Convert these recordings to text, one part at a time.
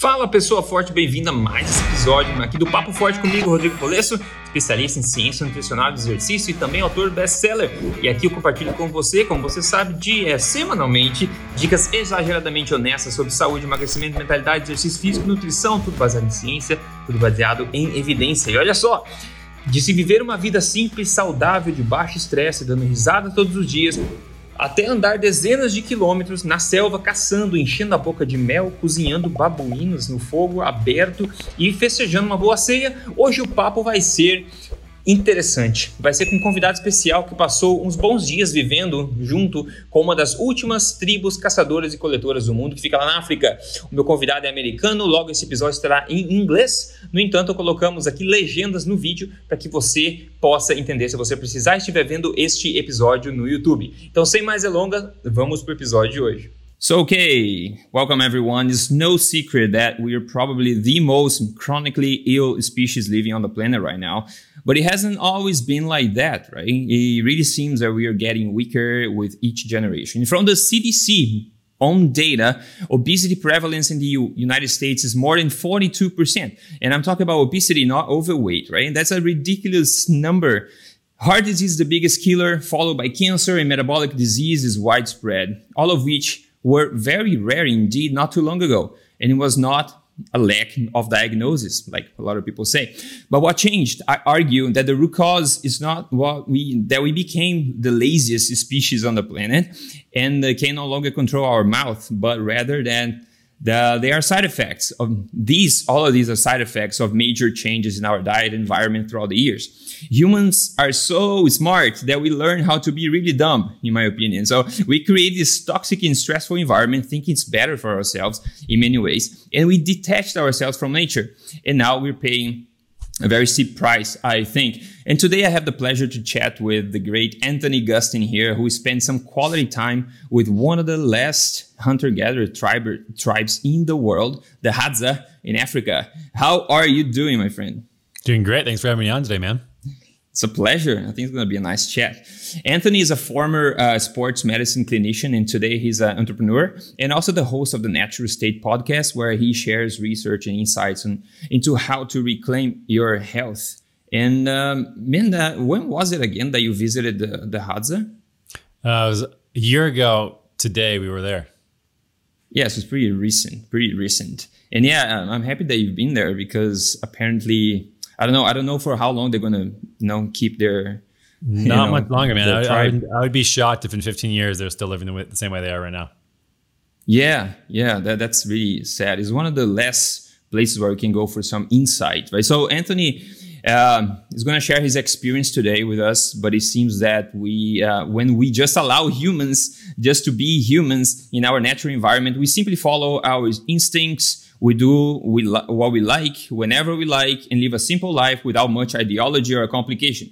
Fala pessoa forte, bem-vinda a mais esse episódio aqui do Papo Forte comigo, Rodrigo Polesso, especialista em ciência nutricional do exercício e também autor best-seller. E aqui eu compartilho com você, como você sabe, dia, é, semanalmente, dicas exageradamente honestas sobre saúde, emagrecimento, mentalidade, exercício físico, nutrição, tudo baseado em ciência, tudo baseado em evidência. E olha só, de se viver uma vida simples, saudável, de baixo estresse, dando risada todos os dias, até andar dezenas de quilômetros na selva caçando, enchendo a boca de mel, cozinhando babuínos no fogo aberto e festejando uma boa ceia. Hoje o papo vai ser interessante. Vai ser com um convidado especial que passou uns bons dias vivendo junto com uma das últimas tribos caçadoras e coletoras do mundo, que fica lá na África. O meu convidado é americano, logo esse episódio estará em inglês. No entanto, colocamos aqui legendas no vídeo para que você possa entender se você precisar estiver vendo este episódio no YouTube. Então, sem mais delongas, vamos para o episódio de hoje. So, okay, welcome everyone. It's no secret that we are probably the most chronically ill species living on the planet right now. But it hasn't always been like that, right? It really seems that we are getting weaker with each generation. From the CDC own data, obesity prevalence in the U- United States is more than 42%. And I'm talking about obesity, not overweight, right? And that's a ridiculous number. Heart disease is the biggest killer, followed by cancer and metabolic disease is widespread, all of which were very rare indeed not too long ago. And it was not a lack of diagnosis, like a lot of people say. But what changed? I argue that the root cause is not what we, that we became the laziest species on the planet and can no longer control our mouth, but rather than the, they are side effects of these, all of these are side effects of major changes in our diet environment throughout the years. Humans are so smart that we learn how to be really dumb, in my opinion. So we create this toxic and stressful environment, thinking it's better for ourselves in many ways. And we detached ourselves from nature. And now we're paying a very steep price, I think. And today I have the pleasure to chat with the great Anthony Gustin here, who spent some quality time with one of the last hunter-gatherer tribe, tribes in the world, the Hadza in Africa. How are you doing, my friend? Doing great. Thanks for having me on today, man. It's a pleasure. I think it's going to be a nice chat. Anthony is a former uh, sports medicine clinician, and today he's an entrepreneur and also the host of the Natural State podcast, where he shares research and insights on, into how to reclaim your health. And um, Minda, when was it again that you visited the, the Hadza? Uh, it was a year ago today we were there. Yes, it's pretty recent, pretty recent. And yeah, I'm happy that you've been there because apparently I don't know. I don't know for how long they're gonna, you know, keep their. Not know, much longer, man. I, I, would, I would be shocked if in 15 years they're still living the, way, the same way they are right now. Yeah, yeah, that, that's really sad. It's one of the less places where you can go for some insight, right? So Anthony um, is going to share his experience today with us, but it seems that we, uh, when we just allow humans just to be humans in our natural environment, we simply follow our instincts. We do we li- what we like whenever we like and live a simple life without much ideology or complication.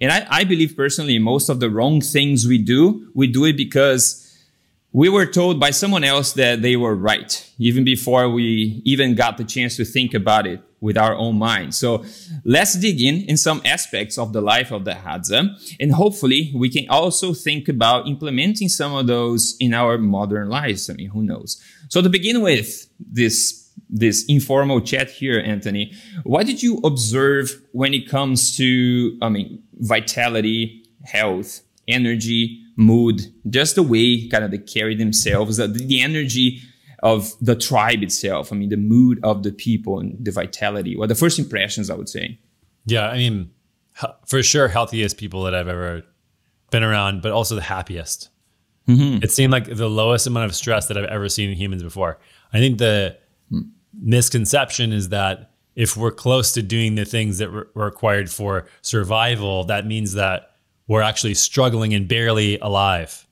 And I, I believe personally, most of the wrong things we do, we do it because we were told by someone else that they were right, even before we even got the chance to think about it with our own mind. So let's dig in in some aspects of the life of the Hadza, and hopefully we can also think about implementing some of those in our modern lives. I mean, who knows? So to begin with this this informal chat here, Anthony, what did you observe when it comes to, I mean, vitality, health, energy, mood, just the way kind of they carry themselves, the, the energy of the tribe itself. I mean, the mood of the people and the vitality. Well, the first impressions, I would say. Yeah, I mean, for sure, healthiest people that I've ever been around, but also the happiest. Mm-hmm. It seemed like the lowest amount of stress that I've ever seen in humans before. I think the misconception is that if we're close to doing the things that were required for survival, that means that we're actually struggling and barely alive.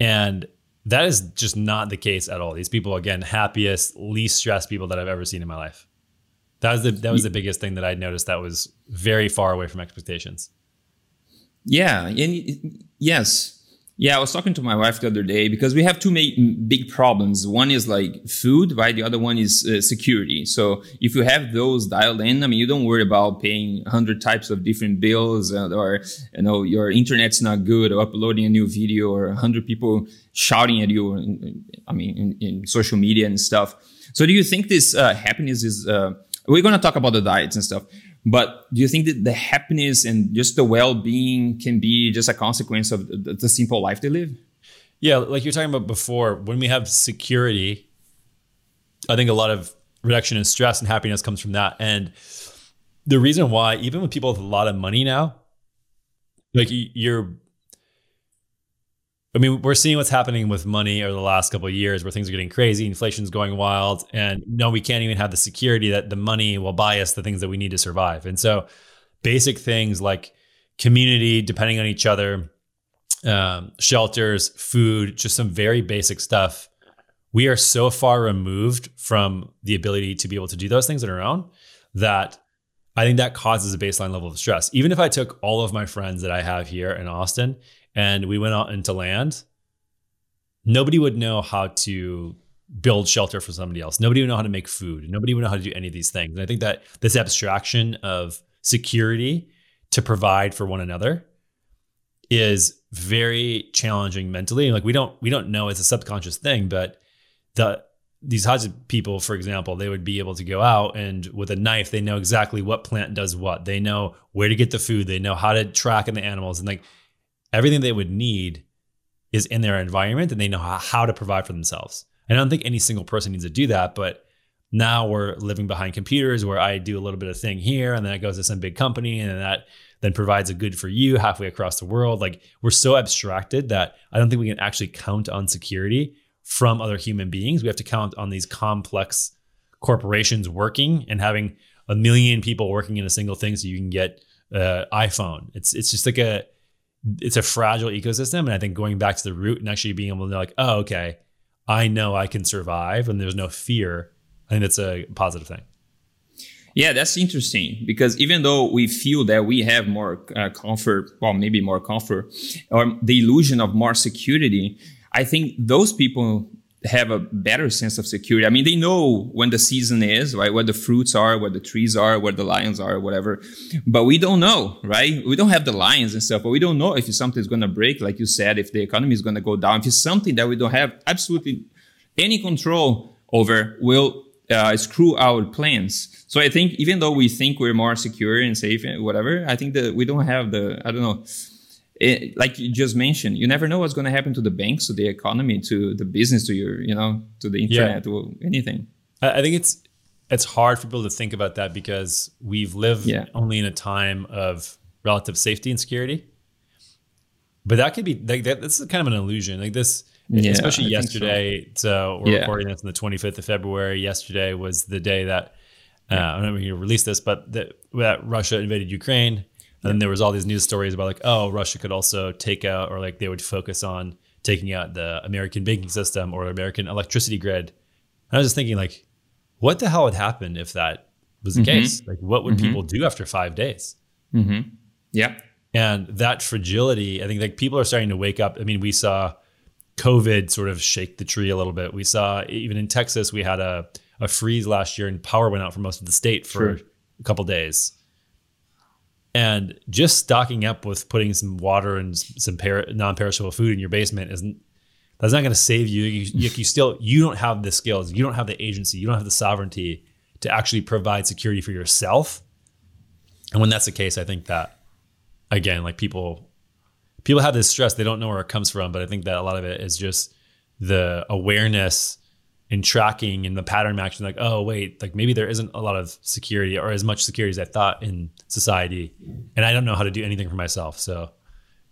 And that is just not the case at all. These people, again, happiest, least stressed people that I've ever seen in my life. That was the that was the biggest thing that I noticed that was very far away from expectations. Yeah, and yes, yeah. I was talking to my wife the other day because we have two big problems. One is like food, right? The other one is uh, security. So if you have those dialed in, I mean, you don't worry about paying hundred types of different bills, or you know, your internet's not good, or uploading a new video, or hundred people shouting at you. I mean, in, in social media and stuff. So do you think this uh, happiness is? Uh, we're going to talk about the diets and stuff, but do you think that the happiness and just the well-being can be just a consequence of the, simple life they live? Yeah, like you're talking about before, when we have security, I think a lot of reduction in stress and happiness comes from that. And the reason why, even with people with a lot of money now, like you're I mean, we're seeing what's happening with money over the last couple of years where things are getting crazy, inflation's going wild, and no, we can't even have the security that the money will buy us the things that we need to survive. And so basic things like community, depending on each other, um, shelters, food, just some very basic stuff. We are so far removed from the ability to be able to do those things on our own that I think that causes a baseline level of stress. Even if I took all of my friends that I have here in Austin and we went out into land, nobody would know how to build shelter for somebody else. Nobody would know how to make food. Nobody would know how to do any of these things. And I think that this abstraction of security to provide for one another is very challenging mentally. Like we don't we don't know it's a subconscious thing, but the these Hadza people, for example, they would be able to go out and with a knife, they know exactly what plant does what. They know where to get the food. They know how to track in the animals, and like everything they would need is in their environment and they know how, to provide for themselves. I don't think any single person needs to do that, but now we're living behind computers where I do a little bit of thing here and then it goes to some big company and then that then provides a good for you halfway across the world. Like we're so abstracted that I don't think we can actually count on security from other human beings. We have to count on these complex corporations working and having a million people working in a single thing so you can get uh, iPhone. It's it's just like a it's a fragile ecosystem. And I think going back to the root and actually being able to know, like, oh, okay, I know I can survive and there's no fear. I think that's a positive thing. Yeah, that's interesting because even though we feel that we have more uh, comfort, well, maybe more comfort, or the illusion of more security, I think those people have a better sense of security. I mean, they know when the season is, right? Where the fruits are, where the trees are, where the lions are, whatever. But we don't know, right? We don't have the lions and stuff, but we don't know if something's going to break, like you said, if the economy is going to go down, if it's something that we don't have absolutely any control over will uh, screw our plans. So I think even though we think we're more secure and safe and whatever, I think that we don't have the, I don't know, it, like you just mentioned, you never know what's going to happen to the banks, to the economy, to the business, to your, you know, to the internet, yeah. to anything. I think it's it's hard for people to think about that because we've lived yeah. only in a time of relative safety and security. But that could be like that. This is kind of an illusion. Like this, yeah, especially I yesterday. So. so. we're recording this on the 25th of February. Yesterday was the day that uh, I don't know when you release this, but that Russia invaded Ukraine. And then there was all these news stories about like, oh, Russia could also take out, or like they would focus on taking out the American banking system or American electricity grid. And I was just thinking, like, what the hell would happen if that was the mm-hmm. case? Like, what would mm-hmm. people do after five days? Mm-hmm. Yeah. And that fragility, I think like people are starting to wake up. I mean, we saw COVID sort of shake the tree a little bit. We saw even in Texas, we had a, a freeze last year and power went out for most of the state for sure. a couple days and just stocking up with putting some water and some per- non-perishable food in your basement isn't that's not going to save you. You, you. you still you don't have the skills, you don't have the agency, you don't have the sovereignty to actually provide security for yourself. And when that's the case, I think that again, like people people have this stress, they don't know where it comes from, but I think that a lot of it is just the awareness in tracking and the pattern matching like oh wait like maybe there isn't a lot of security or as much security as i thought in society. And i don't know how to do anything for myself. So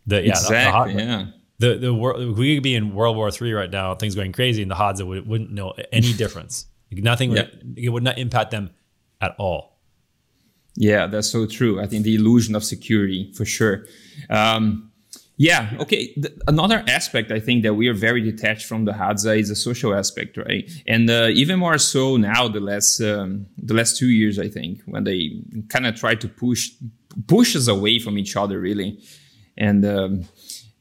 the yeah exactly, the, the yeah. the the world we could be in world war three right now things going crazy and the hadza would, wouldn't know any difference. Like nothing would, it would not impact them at all. Yeah that's so true. I think the illusion of security for sure. Um, yeah. Okay. The, another aspect I think that we are very detached from the Hadza is the social aspect, right? And uh, even more so now, the last um, the last two years, I think, when they kind of try to push push us away from each other, really. And um,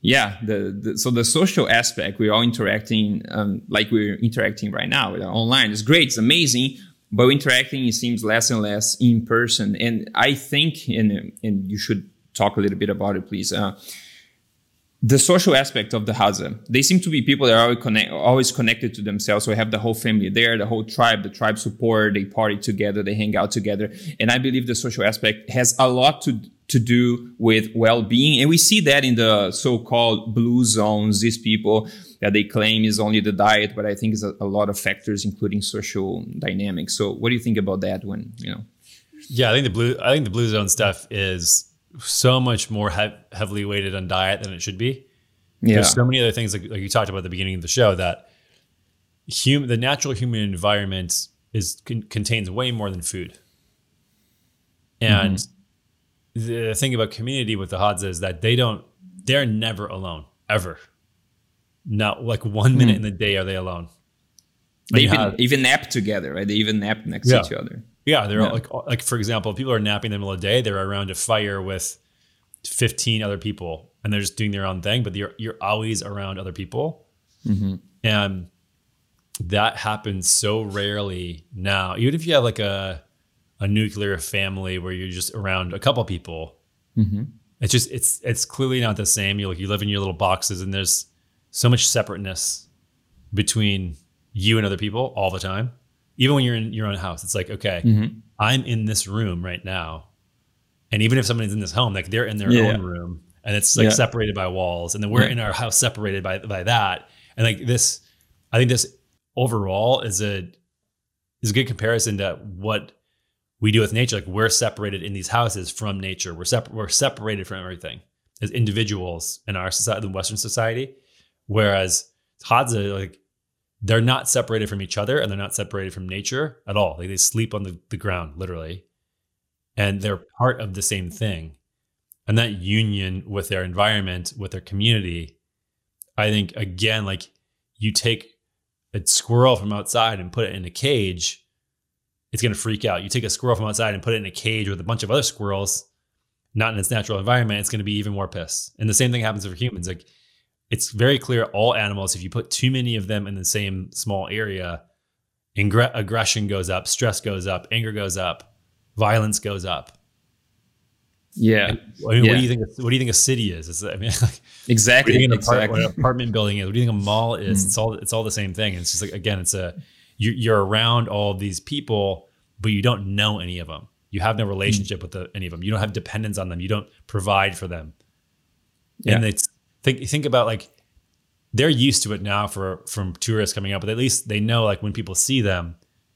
yeah, the, the, so the social aspect, we're all interacting um, like we're interacting right now online. It's great, it's amazing, but interacting it seems less and less in person. And I think, and and you should talk a little bit about it, please. Uh, the social aspect of the Hadza, they seem to be people that are always, connect, always connected to themselves. So we have the whole family there, the whole tribe, the tribe support, they party together, they hang out together. And I believe the social aspect has a lot to, to do with well-being. And we see that in the so-called blue zones, these people that they claim is only the diet, but I think it's a, a lot of factors, including social dynamics. So what do you think about that when, you know? Yeah, I think the blue, I think the blue zone stuff is so much more he- heavily weighted on diet than it should be. Yeah. There's so many other things like, like you talked about at the beginning of the show that human, the natural human environment is con- contains way more than food. And mm-hmm. the thing about community with the Hadza is that they don't, they're never alone ever. Not like one minute mm. in the day are they alone. They even, have, even nap together, right? They even nap next yeah. to each other. Yeah, they're yeah. like like for example, people are napping in the middle of the day, they're around a fire with 15 other people and they're just doing their own thing, but you're you're always around other people. Mm-hmm. And that happens so rarely now. Even if you have like a a nuclear family where you're just around a couple people, mm-hmm. it's just it's it's clearly not the same. You like you live in your little boxes and there's so much separateness between you and other people all the time even when you're in your own house, it's like, okay, mm-hmm. I'm in this room right now. And even if somebody's in this home, like they're in their yeah. own room and it's like yeah. separated by walls. And then we're in our house separated by by that. And like this, I think this overall is a is a good comparison to what we do with nature. Like we're separated in these houses from nature. We're separate we're separated from everything as individuals in our society, the Western society. Whereas Hadza, like they're not separated from each other and they're not separated from nature at all. Like they sleep on the, the ground, literally. And they're part of the same thing. And that union with their environment, with their community, I think, again, like you take a squirrel from outside and put it in a cage, it's going to freak out. You take a squirrel from outside and put it in a cage with a bunch of other squirrels, not in its natural environment, it's going to be even more pissed. And the same thing happens for humans. Like it's very clear all animals, if you put too many of them in the same small area, ingre- aggression goes up, stress goes up, anger goes up, violence goes up. Yeah. And, I mean, yeah. what do you think? What do you think a city is? Is I mean, like, exactly. What an, exactly. Apart, what an apartment building is? What do you think a mall is? Mm. It's all it's all the same thing. It's just like again, it's a you, you're around all these people, but you don't know any of them. You have no relationship mm. with the, any of them. You don't have dependence on them. You don't provide for them. Yeah. And it's think think about like they're used to it now for from tourists coming up, but at least they know like when people see them,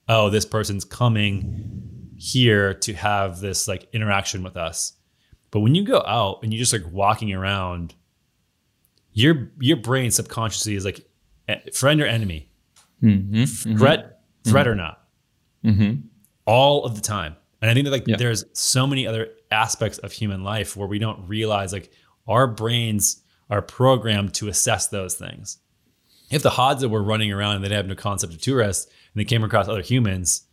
oh, this person's coming here to have this like interaction with us. But when you go out and you're just like walking around, your your brain subconsciously is like friend or enemy, mm-hmm, threat, mm-hmm. threat or not, mm-hmm. all of the time. And I think that like yeah. there's so many other aspects of human life where we don't realize like our brains are programmed to assess those things. If the Hadza were running around and they have no concept of tourists and they came across other humans,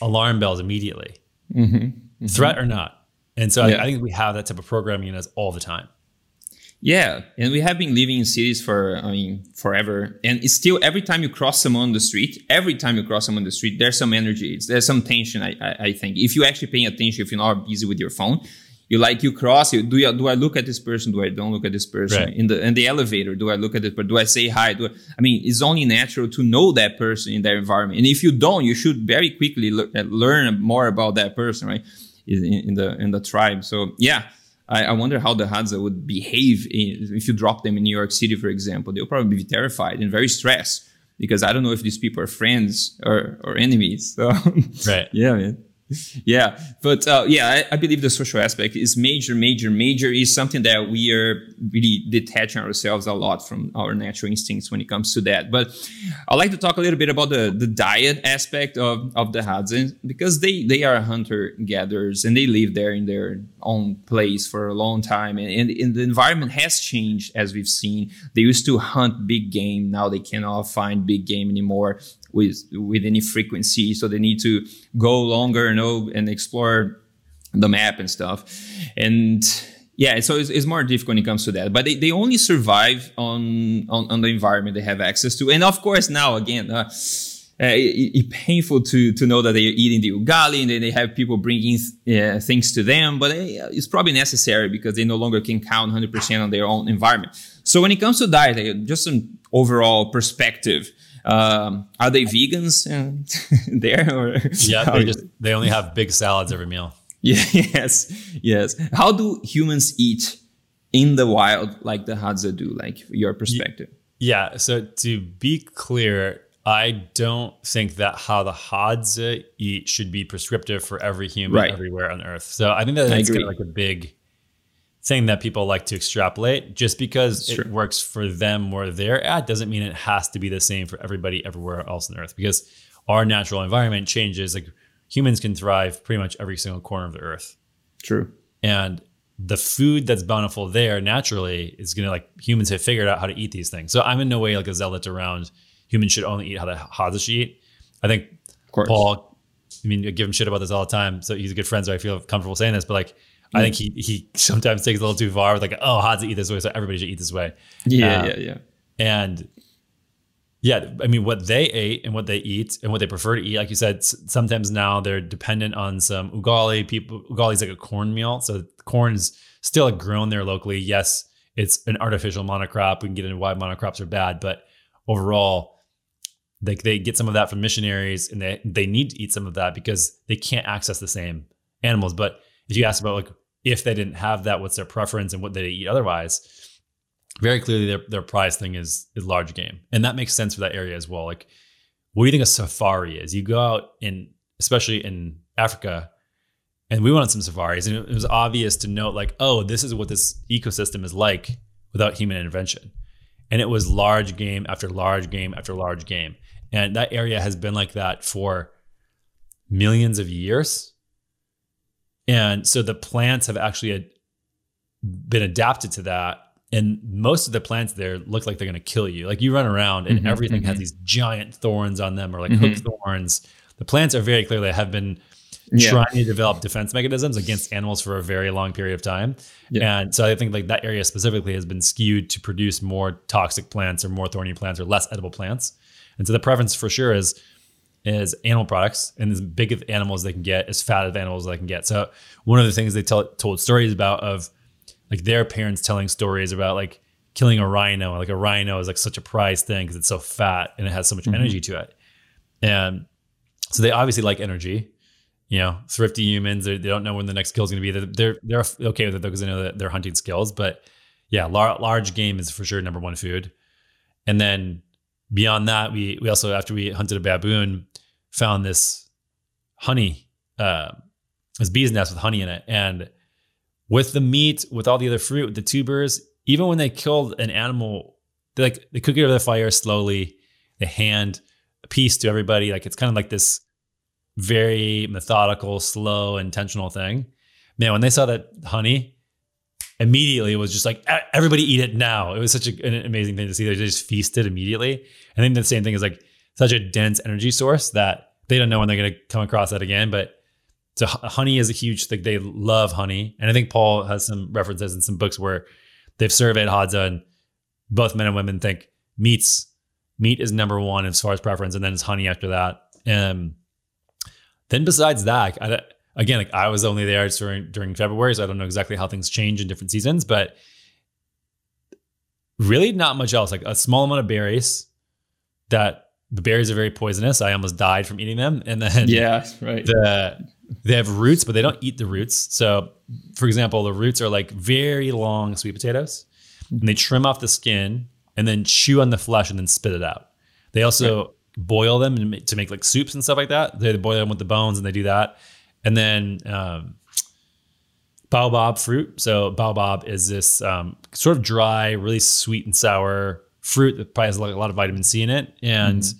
alarm bells immediately, mm-hmm. Mm-hmm. threat or not. And so yeah. I, I, think we have that type of programming in us all the time. Yeah, and we have been living in cities for I mean forever, and it's still every time you cross someone on the street, every time you cross someone on the street, there's some energy, there's some tension. I, I, I think if you actually paying attention, if you're not busy with your phone, you like you cross you do you do I look at this person? Do I don't look at this person? Right. in the in the elevator do I look at it but do I say hi? Do I, I, mean it's only natural to know that person in that environment. And if you don't you should very quickly le- uh, learn more about that person right? In, in, the in the tribe. So yeah I, I wonder how the Hadza would behave in, if you drop them in New York City for example they'll probably be terrified and very stressed because I don't know if these people are friends or, or enemies. So right. yeah man yeah but uh, yeah I, I, believe the social aspect is major major major is something that we are really detaching ourselves a lot from our natural instincts when it comes to that. But i'd like to talk a little bit about the, the diet aspect of, of the Hadza because they they are hunter gatherers and they live there in their own place for a long time. And, and, the environment has changed as we've seen. They used to hunt big game. Now they cannot find big game anymore with with any frequency. So they need to go longer and and explore the map and stuff. And yeah so it's, it's, more difficult when it comes to that. But they, they only survive on, on, on the environment they have access to. And of course now again uh, uh, it, it painful to to know that they're eating the ugali and then they have people bringing uh, things to them. But uh, it's probably necessary because they no longer can count 100% on their own environment. So when it comes to diet, uh, just an overall perspective. Um, are they vegans uh, there or yeah they just they only have big salads every meal yeah yes yes how do humans eat in the wild like the hadza do like your perspective yeah so to be clear I don't think that how the Hadza eat should be prescriptive for every human right. everywhere on Earth. So I think that that's kind of like a big thing that people like to extrapolate. Just because it works for them where they're at doesn't mean it has to be the same for everybody everywhere else on Earth. Because our natural environment changes. Like humans can thrive pretty much every single corner of the Earth. True. And the food that's bountiful there naturally is gonna like humans have figured out how to eat these things. So I'm in no way like a zealot around humans should only eat how the Hadza eat. I think Paul, I mean, I give him shit about this all the time. So he's a good friend, so I feel comfortable saying this. But like, I think he he sometimes takes a little too far with like, oh, Hadza eat this way, so everybody should eat this way. Yeah, uh, yeah, yeah. And yeah, I mean, what they ate and what they eat and what they prefer to eat, like you said, sometimes now they're dependent on some ugali. People, ugali is like a cornmeal, so corn's still grown there locally. Yes, it's an artificial monocrop. We can get into why monocrops are bad, but overall, they, they get some of that from missionaries and they, they need to eat some of that because they can't access the same animals. But if you ask about like if they didn't have that, what's their preference and what they eat otherwise, very clearly their their prize thing is is large game. And that makes sense for that area as well. Like what do you think a safari is? You go out in especially in Africa, and we went on some safaris, and it was obvious to note like, oh, this is what this ecosystem is like without human intervention. And it was large game after large game after large game. And that area has been like that for millions of years. And so the plants have actually been adapted to that. And most of the plants there look like they're going to kill you. Like you run around and mm-hmm, everything mm-hmm. has these giant thorns on them or like mm-hmm. hook thorns. The plants are very clearly have been yeah. trying to develop defense mechanisms against animals for a very long period of time. Yeah. And so I think like that area specifically has been skewed to produce more toxic plants or more thorny plants or less edible plants. And so the preference for sure is is animal products and as big of animals they can get, as fat of animals they can get. So one of the things they tell, told stories about of like their parents telling stories about like killing a rhino. Like a rhino is like such a prized thing because it's so fat and it has so much mm-hmm. energy to it. And so they obviously like energy. You know, thrifty humans, they don't know when the next kill is going to be. They're, they're, okay with it though because they know that they're hunting skills. But yeah, lar- large game is for sure number one food. And then beyond that, we we also after we hunted a baboon, found this honey, uh, this bee's nest with honey in it, and with the meat, with all the other fruit, with the tubers, even when they killed an animal, they like they cook it over the fire slowly. They hand a piece to everybody. Like it's kind of like this very methodical, slow, intentional thing. Man, when they saw that honey, immediately it was just like everybody eat it now. It was such a, an amazing thing to see. They just feasted immediately. I think the same thing is like such a dense energy source that they don't know when they're going to come across that again. But so honey is a huge thing. They love honey, and I think Paul has some references in some books where they've surveyed Hadza, and both men and women think meats meat is number one as far as preference, and then it's honey after that. And then besides that, I, again, like I was only there during during February, so I don't know exactly how things change in different seasons, but really not much else. Like a small amount of berries that the berries are very poisonous. I almost died from eating them. And then yeah, right. The, they have roots, but they don't eat the roots. So, for example, the roots are like very long sweet potatoes, and they trim off the skin and then chew on the flesh and then spit it out. They also right. Boil them to make like soups and stuff like that. They boil them with the bones and they do that. And then um, baobab fruit. So baobab is this um, sort of dry, really sweet and sour fruit that probably has a lot of vitamin C in it. And mm-hmm.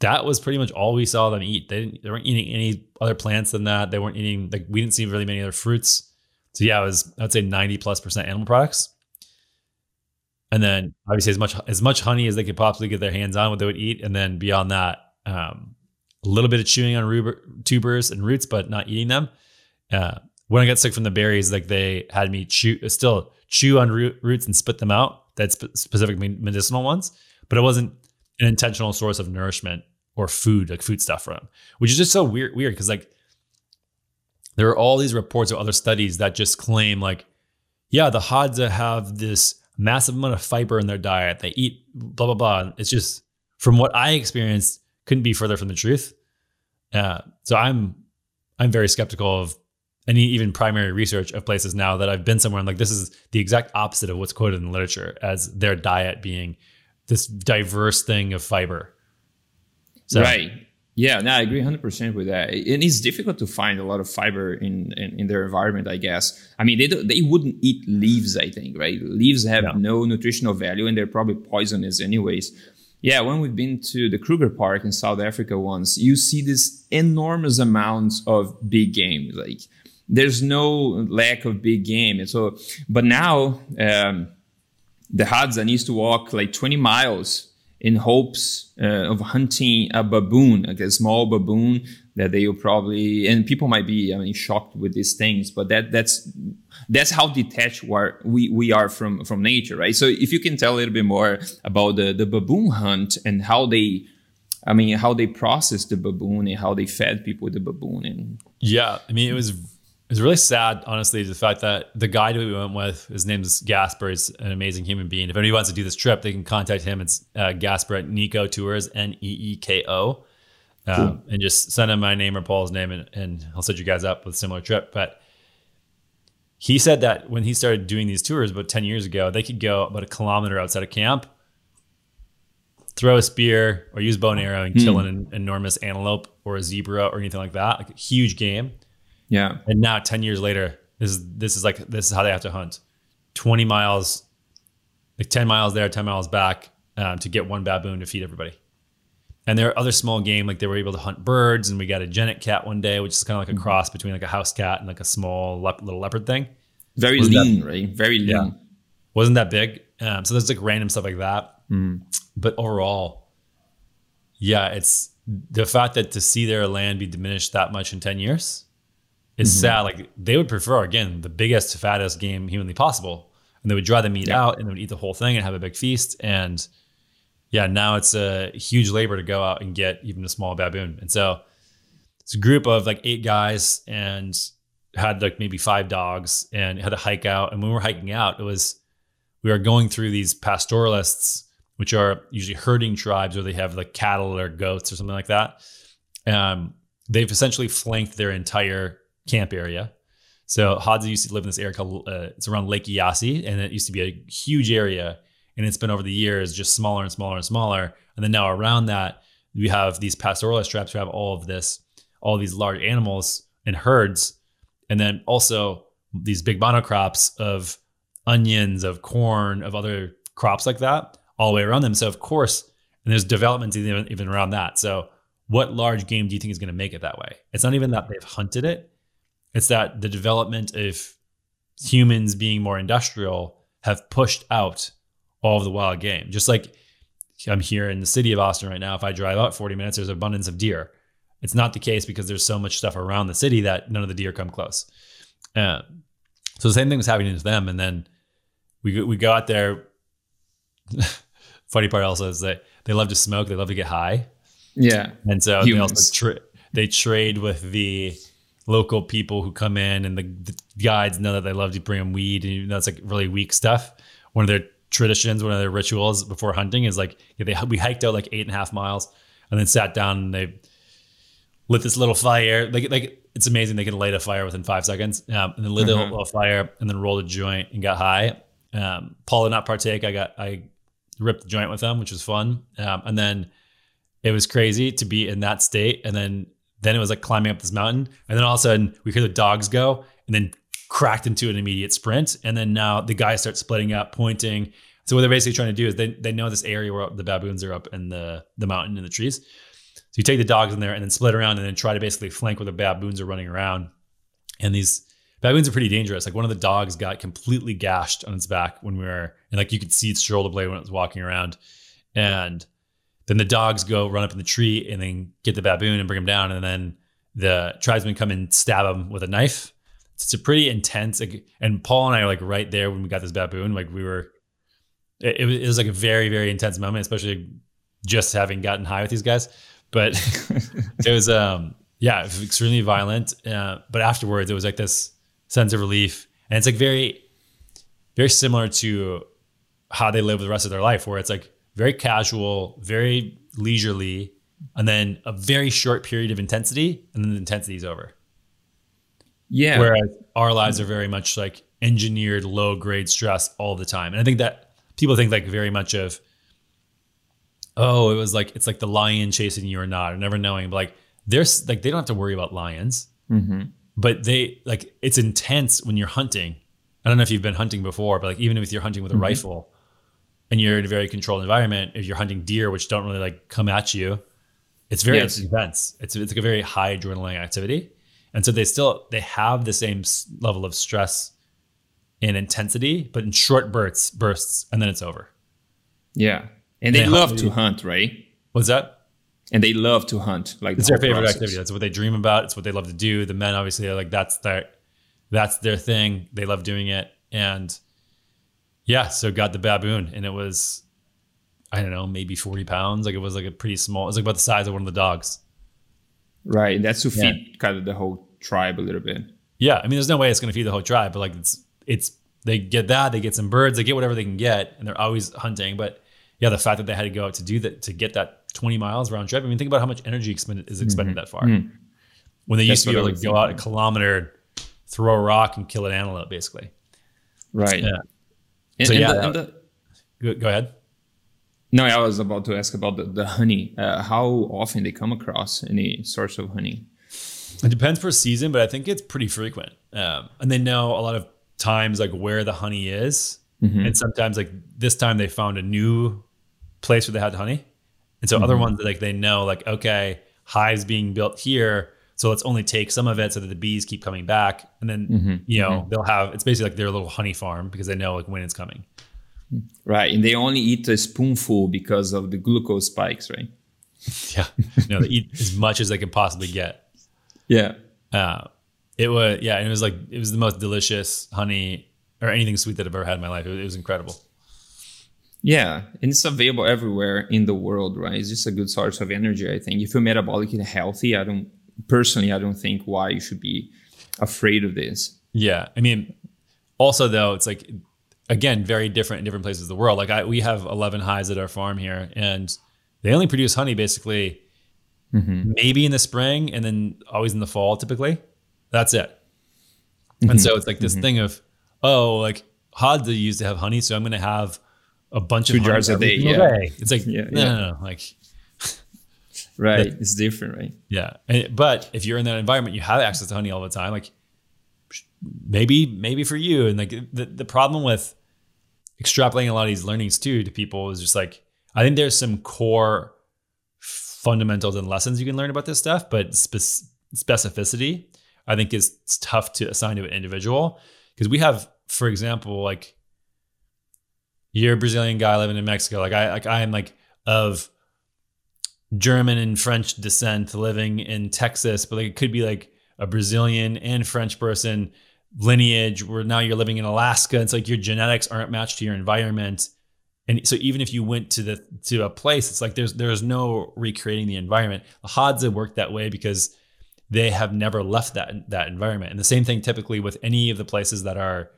that was pretty much all we saw them eat. They didn't. They weren't eating any other plants than that. They weren't eating like we didn't see really many other fruits. So yeah, it was I'd say ninety plus percent animal products. And then obviously as much as much honey as they could possibly get their hands on, what they would eat. And then beyond that, um, a little bit of chewing on ruber, tubers and roots, but not eating them. Uh, when I got sick from the berries, like they had me chew, still chew on root, roots and spit them out. That's specific medicinal ones, but it wasn't an intentional source of nourishment or food, like food stuff from, which is just so weird. Weird because like there are all these reports of other studies that just claim like, yeah, the Hadza have this massive amount of fiber in their diet. They eat blah blah blah. It's just from what I experienced, couldn't be further from the truth. Uh, so I'm I'm very skeptical of any even primary research of places now that I've been somewhere. I'm like, this is the exact opposite of what's quoted in the literature as their diet being this diverse thing of fiber. So, right. Yeah, no, I agree 100% with that. And It is difficult to find a lot of fiber in, in, in their environment, I guess. I mean, they, they wouldn't eat leaves, I think, right? Leaves have no. no nutritional value and they're probably poisonous, anyways. Yeah, when we've been to the Kruger Park in South Africa once, you see this enormous amounts of big game. Like, there's no lack of big game. And so, but now, um, the Hadza needs to walk like 20 miles in hopes uh, of hunting a baboon, like a small baboon that they will probably and people might be I mean shocked with these things, but that that's that's how detached we we are from from nature, right? So if you can tell a little bit more about the the baboon hunt and how they I mean, how they processed the baboon and how they fed people the baboon. And yeah, I mean, it was it was really sad, honestly, the fact that the guy that we went with, his name is Gasper, is an amazing human being. If anybody wants to do this trip, they can contact him. It's uh, Gasper at Neeko Tours, N E E K O. Um. And just send him my name or Paul's name, and, and he'll set you guys up with a similar trip. But he said that when he started doing these tours about 10 years ago, they could go about a kilometer outside of camp, throw a spear or use bow and arrow and mm. kill an enormous antelope or a zebra or anything like that, like a huge game yeah. And now 10 years later, this is this is like this is how they have to hunt. 20 miles, like 10 miles there, 10 miles back um, to get one baboon to feed everybody. And there are other small game, like they were able to hunt birds, and we got a genet cat one day, which is kind of like a mm-hmm. cross between like a house cat and like a small le- little leopard thing. Very Wasn't lean, that, right? Very lean. Yeah. Wasn't that big? Um, so there's like random stuff like that. Mm. But overall, yeah, it's the fact that to see their land be diminished that much in 10 years is mm-hmm. sad. Like they would prefer again the biggest, fattest game humanly possible, and they would dry the meat yeah. out and they would eat the whole thing and have a big feast. And yeah, now it's a huge labor to go out and get even a small baboon. And so it's a group of like eight guys and had like maybe five dogs and had to hike out. And when we were hiking out, it was we were going through these pastoralists, which are usually herding tribes where they have like cattle or goats or something like that. Um, they've essentially flanked their entire camp area. So Hadza used to live in this area called uh, it's around Lake Eyasi, and it used to be a huge area, and it's been over the years just smaller and smaller and smaller. And then now around that, we have these pastoralist tribes who have all of this, all these large animals and herds, and then also these big monocrops of onions, of corn, of other crops like that, all the way around them. So of course, and there's developments even, even around that. So what large game do you think is going to make it that way? It's not even that they've hunted it it's that the development of humans being more industrial have pushed out all of the wild game. Just like I'm here in the city of Austin right now. If I drive out 40 minutes, there's abundance of deer. It's not the case because there's so much stuff around the city that none of the deer come close. Uh, so the same thing was happening to them. And then we we go out there. funny part also is that they love to smoke. They love to get high. Yeah. And so Humans. they also tra- they trade with the local people who come in and the, the guides know that they love to bring them weed and you know, it's like really weak stuff. One of their traditions, one of their rituals before hunting is like they we hiked out like eight and a half miles and then sat down and they lit this little fire. Like like it's amazing they can light a fire within five seconds. Um, and then lit mm-hmm. a little fire and then rolled a joint and got high. Um, Paul did not partake. I got I ripped the joint with them, which was fun. Um, and then it was crazy to be in that state and then then it was like climbing up this mountain. And then all of a sudden we hear the dogs go and then cracked into an immediate sprint. And then now the guys start splitting up, pointing. So what they're basically trying to do is they, they know this area where the baboons are up in the, the mountain in the trees. So you take the dogs in there and then split around and then try to basically flank where the baboons are running around. And these baboons are pretty dangerous. Like one of the dogs got completely gashed on its back when we were, and like you could see its shoulder blade when it was walking around. And then the dogs go run up in the tree and then get the baboon and bring him down. And then the tribesmen come and stab him with a knife. It's a pretty intense. Like, and Paul and I are like right there when we got this baboon. Like we were, it, it, was, it was like a very, very intense moment, especially just having gotten high with these guys. but it was um yeah, was extremely violent. Uh, but afterwards, it was like this sense of relief, and it's like very, very similar to how they live the rest of their life, where it's like very casual, very leisurely, and then a very short period of intensity, and then the intensity is over. Yeah. Whereas our lives are very much like engineered low grade stress all the time. And I think that people think like very much of, oh, it was like, it's like the lion chasing you or not, or never knowing. But like, there's like, they don't have to worry about lions, mm-hmm. but they like, it's intense when you're hunting. I don't know if you've been hunting before, but like, even if you're hunting with a mm-hmm. rifle and you're in a very controlled environment, if you're hunting deer, which don't really like come at you, it's very yes. intense. It's, it's like a very high adrenaline activity. And so they still they have the same level of stress and intensity but in short bursts bursts and then it's over. Yeah. And they, they love to hunt right? What's that? And they love to hunt like it's the their favorite process. activity. That's what they dream about. It's what they love to do. The men obviously are like that's their that's their thing. They love doing it. And yeah so got the baboon and it was i don't know maybe 40 pounds like it was like a pretty small it was like about the size of one of the dogs Right. That's to feed yeah. kind of the whole tribe a little bit. Yeah. I mean, there's no way it's going to feed the whole tribe, but like it's, it's, they get that, they get some birds, they get whatever they can get, and they're always hunting. But yeah, the fact that they had to go out to do that, to get that 20 miles round trip, I mean, think about how much energy expended, is expended mm-hmm. that far. Mm-hmm. When they That's used to be able to go out a kilometer, throw a rock and kill an antelope, basically. Right. Yeah. And, so, and yeah. The, the, go, go ahead. No, I was about to ask about the, the honey. Uh, how often they come across any source of honey? It depends per season, but I think it's pretty frequent. Um, and they know a lot of times like where the honey is, mm-hmm. and sometimes like this time they found a new place where they had honey, and so mm-hmm. other ones like they know like okay, hives being built here, so let's only take some of it so that the bees keep coming back, and then mm-hmm. you know mm-hmm. they'll have it's basically like their little honey farm because they know like when it's coming. Right, and they only eat a spoonful because of the glucose spikes, right? yeah, no, they eat as much as they can possibly get. Yeah, uh, it was yeah, and it was like it was the most delicious honey or anything sweet that I've ever had in my life. It was, it was incredible. Yeah, and it's available everywhere in the world, right? It's just a good source of energy. I think if you're metabolically healthy, I don't personally, I don't think why you should be afraid of this. Yeah, I mean, also though, it's like again very different in different places of the world. Like I, we have 11 hives at our farm here, and they only produce honey basically mm-hmm. maybe in the spring and then always in the fall typically. That's it. Mm-hmm. And so it's like this mm-hmm. thing of oh, like Hadza used to have honey, so I'm going to have a bunch Two of jars a day. Yeah, day. it's like yeah, no, yeah. no, no, like. Right, that, it's different, right? Yeah, and, but if you're in that environment, you have access to honey all the time. Like maybe, maybe for you, and like the the problem with extrapolating a lot of these learnings too to people is just like I think there's some core fundamentals and lessons you can learn about this stuff, but spe- specificity I think is tough to assign to an individual because we have, for example, like you're a Brazilian guy living in Mexico, like I like I am like of German and French descent living in Texas, but like it could be like a Brazilian and French person lineage where now you're living in Alaska. It's like your genetics aren't matched to your environment. And so even if you went to the to a place, it's like there's there's no recreating the environment. The Hadza work that way because they have never left that that environment. And the same thing typically with any of the places that are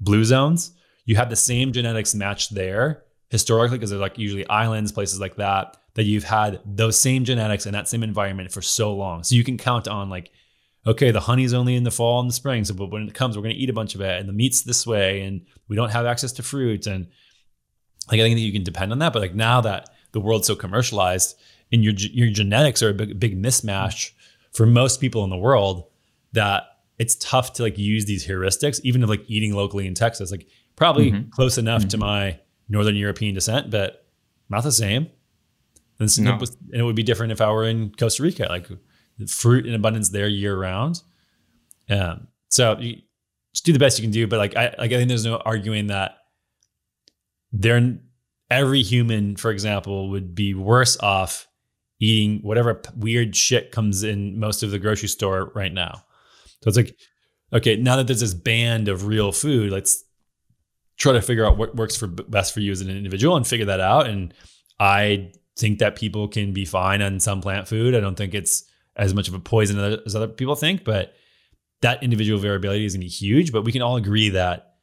blue zones, you have the same genetics matched there historically because they're like usually islands, places like that, that you've had those same genetics in that same environment for so long. So you can count on like okay, the honey's only in the fall and the spring. So, but when it comes, we're going to eat a bunch of it, and the meat's this way, and we don't have access to fruit, and like I think that you can depend on that. But like now that the world's so commercialized, and your your genetics are a big, big mismatch for most people in the world, that it's tough to like use these heuristics, even of like eating locally in Texas, like probably mm-hmm. close enough mm-hmm. to my Northern European descent, but not the same. And, no. and it would be different if I were in Costa Rica. Like fruit in abundance there year round. Um, so you just do the best you can do. But like I like I think there's no arguing that there every human, for example, would be worse off eating whatever weird shit comes in most of the grocery store right now. So it's like, okay, now that there's this band of real food, let's try to figure out what works for best for you as an individual and figure that out. And I think that people can be fine on some plant food. I don't think it's as much of a poison as other people think, but that individual variability is going to be huge. But we can all agree that,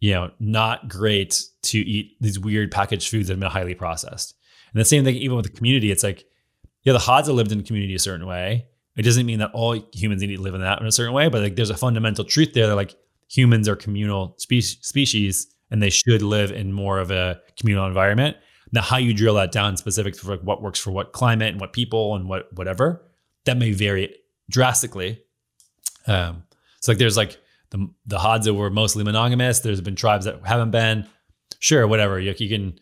you know, not great to eat these weird packaged foods that have been highly processed. And the same thing, even with the community, it's like, yeah, the Hadza lived in the community a certain way. It doesn't mean that all humans need to live in that in a certain way, but like there's a fundamental truth there that like humans are communal spe- species and they should live in more of a communal environment. Now, how you drill that down specific for like what works for what climate and what people and what whatever, that may vary drastically. Um, so like there's like the the Hadza were mostly monogamous. There's been tribes that haven't been. Sure, whatever. You, you can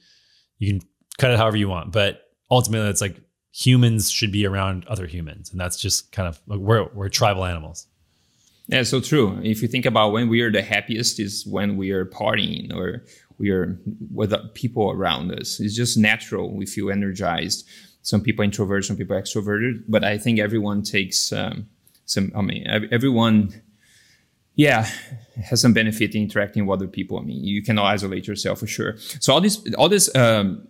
you can cut it however you want, but ultimately it's like humans should be around other humans, and that's just kind of like we're we're tribal animals. Yeah, so true. If you think about when we are the happiest is when we are partying or we are with people around us. It's just natural. We feel energized. Some people introverted, some people extroverted, but I think everyone takes um, some. I mean, everyone, yeah, has some benefit in interacting with other people. I mean, you cannot isolate yourself for sure. So all these, all this. Um,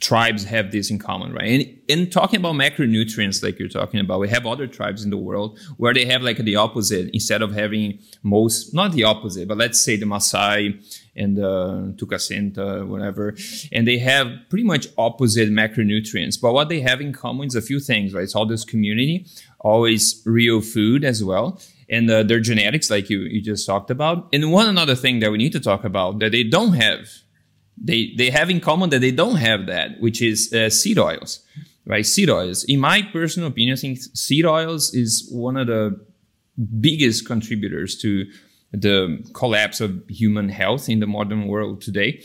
tribes have this in common, right? And in talking about macronutrients, like you're talking about, we have other tribes in the world where they have like the opposite. Instead of having most, not the opposite, but let's say the Maasai and the Tukisenta, whatever, and they have pretty much opposite macronutrients. But what they have in common is a few things, right? It's all this community, always real food as well. And uh, their genetics, like you, you just talked about. And one another thing that we need to talk about that they don't have they they have in common that they don't have that, which is uh, seed oils, right? Seed oils. In my personal opinion, I think seed oils is one of the biggest contributors to the collapse of human health in the modern world today.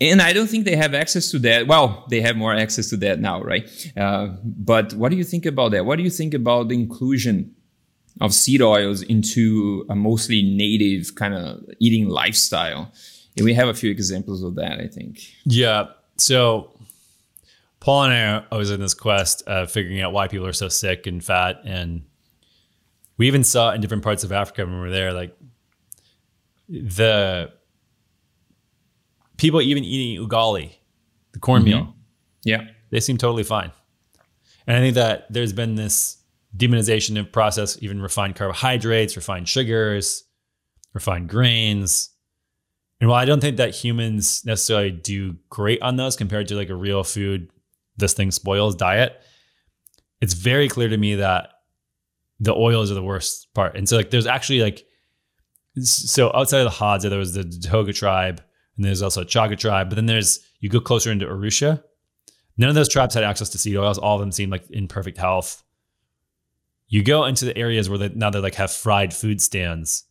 And I don't think they have access to that. Well, they have more access to that now, right? Uh, but what do you think about that? What do you think about the inclusion of seed oils into a mostly native kind of eating lifestyle? And we have a few examples of that, I think. Yeah. So Paul and I always in this quest of figuring out why people are so sick and fat. And we even saw in different parts of Africa when we were there, like the people even eating ugali, the cornmeal. Mm-hmm. Yeah. They seem totally fine. And I think that there's been this demonization of process, even refined carbohydrates, refined sugars, refined grains and while I don't think that humans necessarily do great on those compared to like a real food, this thing spoils diet, it's very clear to me that the oils are the worst part. And so like there's actually like so outside of the Hadza, there was the Toga tribe, and there's also a Chaga tribe, but then there's you go closer into Arusha. None of those tribes had access to seed oils. All of them seemed like in perfect health. You go into the areas where they, now they like have fried food stands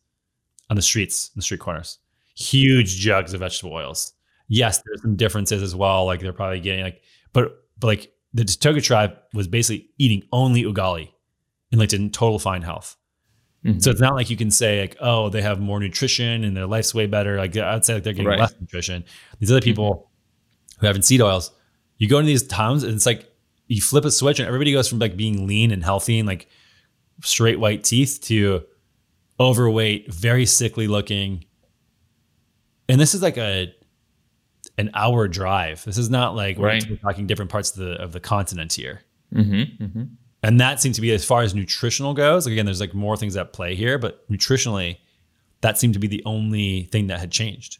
on the streets, in the street corners huge jugs of vegetable oils. Yes, there's some differences as well. Like they're probably getting like, but but like the Toga tribe was basically eating only ugali and like in total fine health. Mm-hmm. So it's not like you can say like, oh, they have more nutrition and their life's way better. Like I'd say like they're getting right. less nutrition. These other people mm-hmm. who have in seed oils, you go into these towns and it's like you flip a switch and everybody goes from like being lean and healthy and like straight white teeth to overweight, very sickly looking, and this is like a an hour drive. This is not like right. we're talking different parts of the of the continent here. Mm-hmm, mm-hmm. And that seemed to be as far as nutritional goes. Like again, there's like more things at play here, but nutritionally, that seemed to be the only thing that had changed.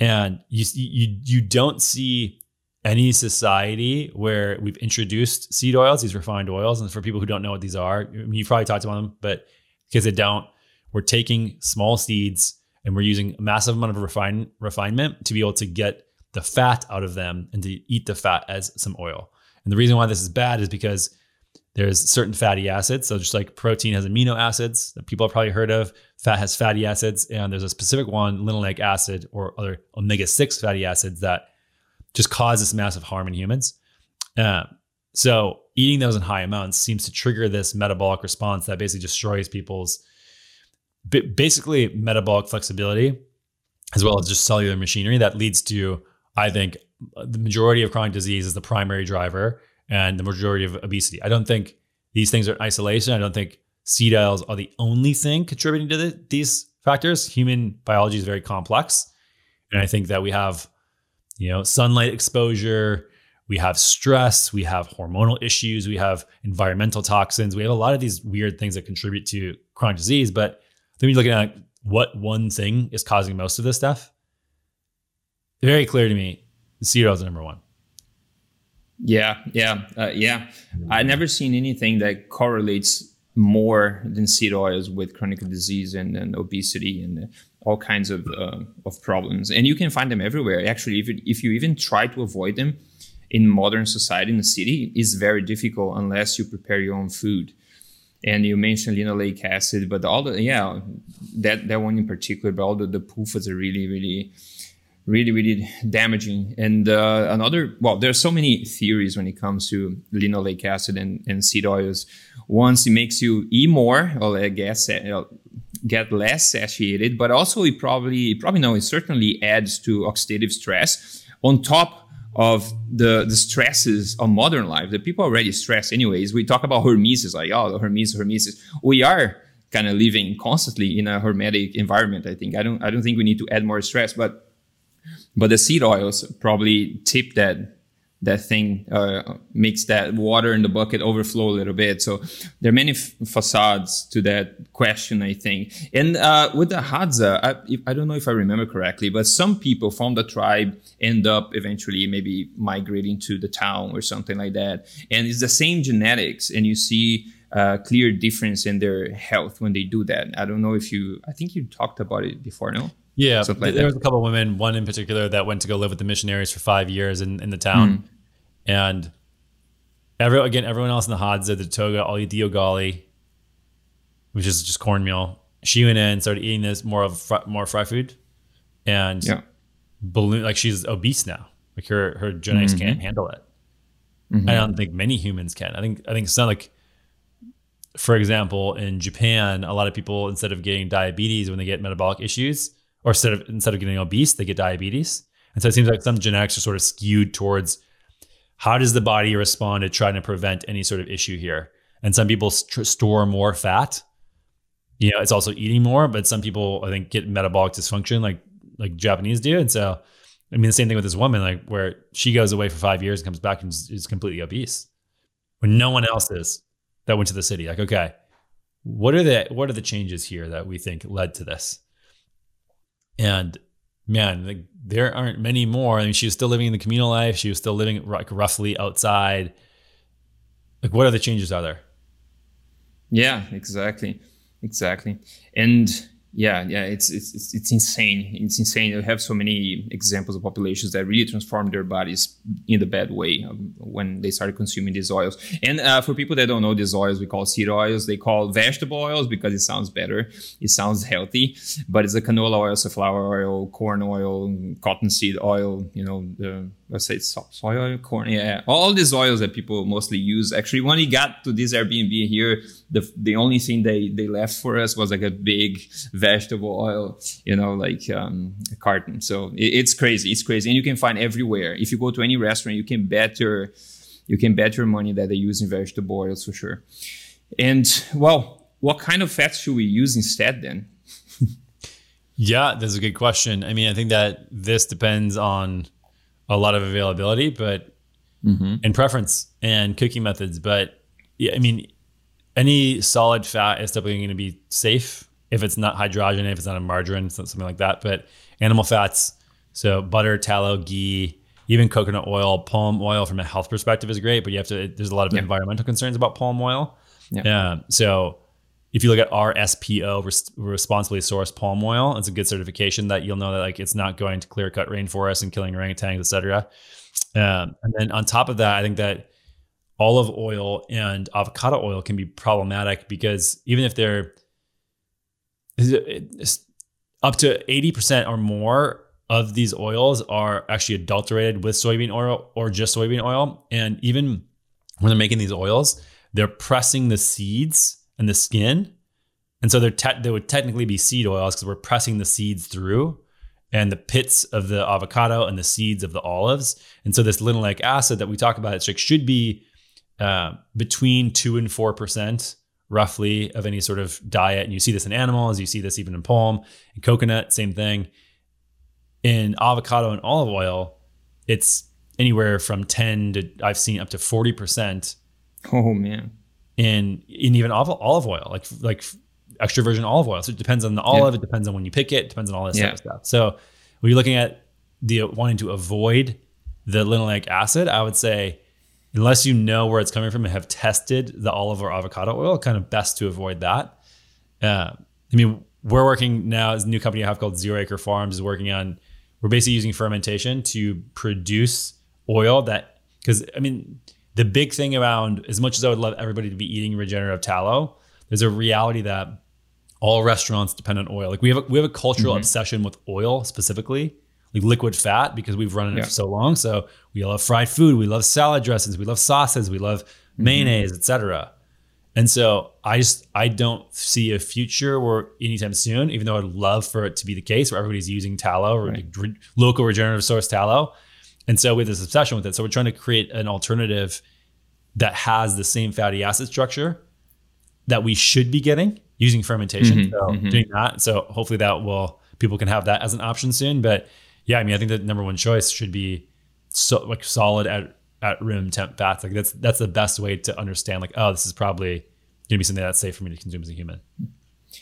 And you you you don't see any society where we've introduced seed oils, these refined oils, and for people who don't know what these are, I mean, you probably talked to them, but because they don't, we're taking small seeds and we're using a massive amount of refine, refinement to be able to get the fat out of them and to eat the fat as some oil. And the reason why this is bad is because there's certain fatty acids. So just like protein has amino acids that people have probably heard of, fat has fatty acids, and there's a specific one, linoleic acid or other omega-6 fatty acids that just cause this massive harm in humans. Uh, so eating those in high amounts seems to trigger this metabolic response that basically destroys people's basically metabolic flexibility as well as just cellular machinery that leads to i think the majority of chronic disease is the primary driver and the majority of obesity. I don't think these things are in isolation. I don't think oils are the only thing contributing to the, these factors. Human biology is very complex. And i think that we have you know sunlight exposure we have stress, we have hormonal issues, we have environmental toxins, we have a lot of these weird things that contribute to chronic disease. But then you're looking at what one thing is causing most of this stuff. Very clear to me, seed oil is number one. Yeah, yeah, uh, yeah. I've never seen anything that correlates more than seed oils with chronic disease and, and obesity and all kinds of uh, of problems. And you can find them everywhere. Actually, if, if you even try to avoid them in modern society in the city, is very difficult unless you prepare your own food. And you mentioned linoleic acid, but all the yeah, that that one in particular, but all the the PUFAs are really really really really damaging. And uh, another well there's so many theories when it comes to linoleic acid and, and seed oils. Once it makes you eat more or I guess uh, get less satiated but also it probably probably no it certainly adds to oxidative stress. On top of the the stresses of modern life that people already stress anyways. We talk about hormesis like oh hormesis hormesis we are kind of living constantly in a hormetic environment i think. I don't i don't think we need to add more stress but but the seed oils probably tip that that thing uh, makes that water in the bucket overflow a little bit. So there are many f- facades to that question, I think. And uh, with the Hadza, I, I, don't know if I remember correctly, but some people from the tribe end up eventually maybe migrating to the town or something like that. And it's the same genetics, and you see a uh, clear difference in their health when they do that. I don't know if you, I think you talked about it before, no? Yeah, like there was a couple of women, one in particular that went to go live with the missionaries for five years in, in the town, mm. and every again everyone else in the Hadza, the Toga, all eat the ugali, which is just cornmeal. She went in, started eating this more of fr- more fry food, and yeah. balloon like she's obese now. Like her her genetics mm-hmm. can't handle it. Mm-hmm. I don't think many humans can. I think I think it's not like for example, in Japan, a lot of people instead of getting diabetes when they get metabolic issues, or instead of instead of getting obese, they get diabetes. And so it seems like some genetics are sort of skewed towards how does the body respond to trying to prevent any sort of issue here. And some people st- store more fat. You know, it's also eating more, but some people I think get metabolic dysfunction like like Japanese do. And so, I mean, the same thing with this woman, like where she goes away for five years and comes back and is, is completely obese, when no one else is that went to the city. Like, okay, what are the what are the changes here that we think led to this? And man, there aren't many more. I mean, she was still living in the communal life. She was still living like roughly outside. Like, what other changes are there? Yeah, exactly, exactly. And yeah yeah it's, it's it's insane. It's insane. You have so many examples of populations that really transform their bodies in the bad way um, when they started consuming these oils. And uh, for people that don't know these oils we call seed oils. They call vegetable oils because it sounds better. It sounds healthy but it's a canola oil safflower oil corn oil cottonseed oil you know the let's say soy corn, yeah, all these oils that people mostly use. Actually, when we got to this Airbnb here, the the only thing they they left for us was like a big vegetable oil, you know, like um, a carton. So it, it's crazy, it's crazy, and you can find everywhere. If you go to any restaurant, you can bet your you can bet your money that they're using vegetable oils for sure. And well, what kind of fats should we use instead then? yeah, that's a good question. I mean, I think that this depends on a lot of availability, but mm-hmm. and preference and cooking methods. But yeah, I mean, any solid fat is definitely going to be safe if it's not hydrogenated, if it's not a margarine, something like that. But animal fats, so butter, tallow, ghee, even coconut oil, palm oil from a health perspective is great, but you have to. There's a lot of yeah. environmental concerns about palm oil. Yeah. Um, so if you look at RSPO, res- responsibly sourced palm oil, it's a good certification that you'll know that like it's not going to clear cut rainforests and killing orangutans, etc. Um, and then on top of that, I think that olive oil and avocado oil can be problematic because even if they're up to 80% or more of these oils are actually adulterated with soybean oil or just soybean oil. And even when they're making these oils, they're pressing the seeds and the skin. And so they're te- they would technically be seed oils because we're pressing the seeds through and the pits of the avocado and the seeds of the olives. And so this linoleic acid that we talk about, like should be uh, between two and four percent roughly of any sort of diet. And you see this in animals, you see this even in palm and coconut, same thing. In avocado and olive oil, it's anywhere from 10 to I've seen up to 40% Oh man. In in even olive, olive oil, like like extra virgin olive oil. So it depends on the olive, it depends on when you pick it, it depends on all this Yeah. stuff. So when you're looking at the wanting to avoid the linoleic acid, I would say unless you know where it's coming from and have tested the olive or avocado oil, kind of best to avoid that. Uh, I mean, we're working now as a new company I have called Zero Acre Farms is working on. We're basically using fermentation to produce oil that because I mean the big thing around as much as I would love everybody to be eating regenerative tallow, there's a reality that all restaurants depend on oil. Like we have a, we have a cultural mm-hmm. obsession with oil specifically, like liquid fat because we've run it Yeah. for so long. So we love fried food, we love salad dressings, we love sauces, we love mm-hmm. mayonnaise, etc. And so I just I don't see a future where anytime soon, even though I'd love for it to be the case where everybody's using tallow or Right. local regenerative source tallow. And so we have this obsession with it. So we're trying to create an alternative that has the same fatty acid structure that we should be getting using fermentation. Mhm, so mhm. doing that. So hopefully that will people can have that as an option soon. But yeah, I mean I think the number one choice should be so like solid at at room temp fats. Like that's that's the best way to understand like, oh, this is probably gonna be something that's safe for me to consume as a human.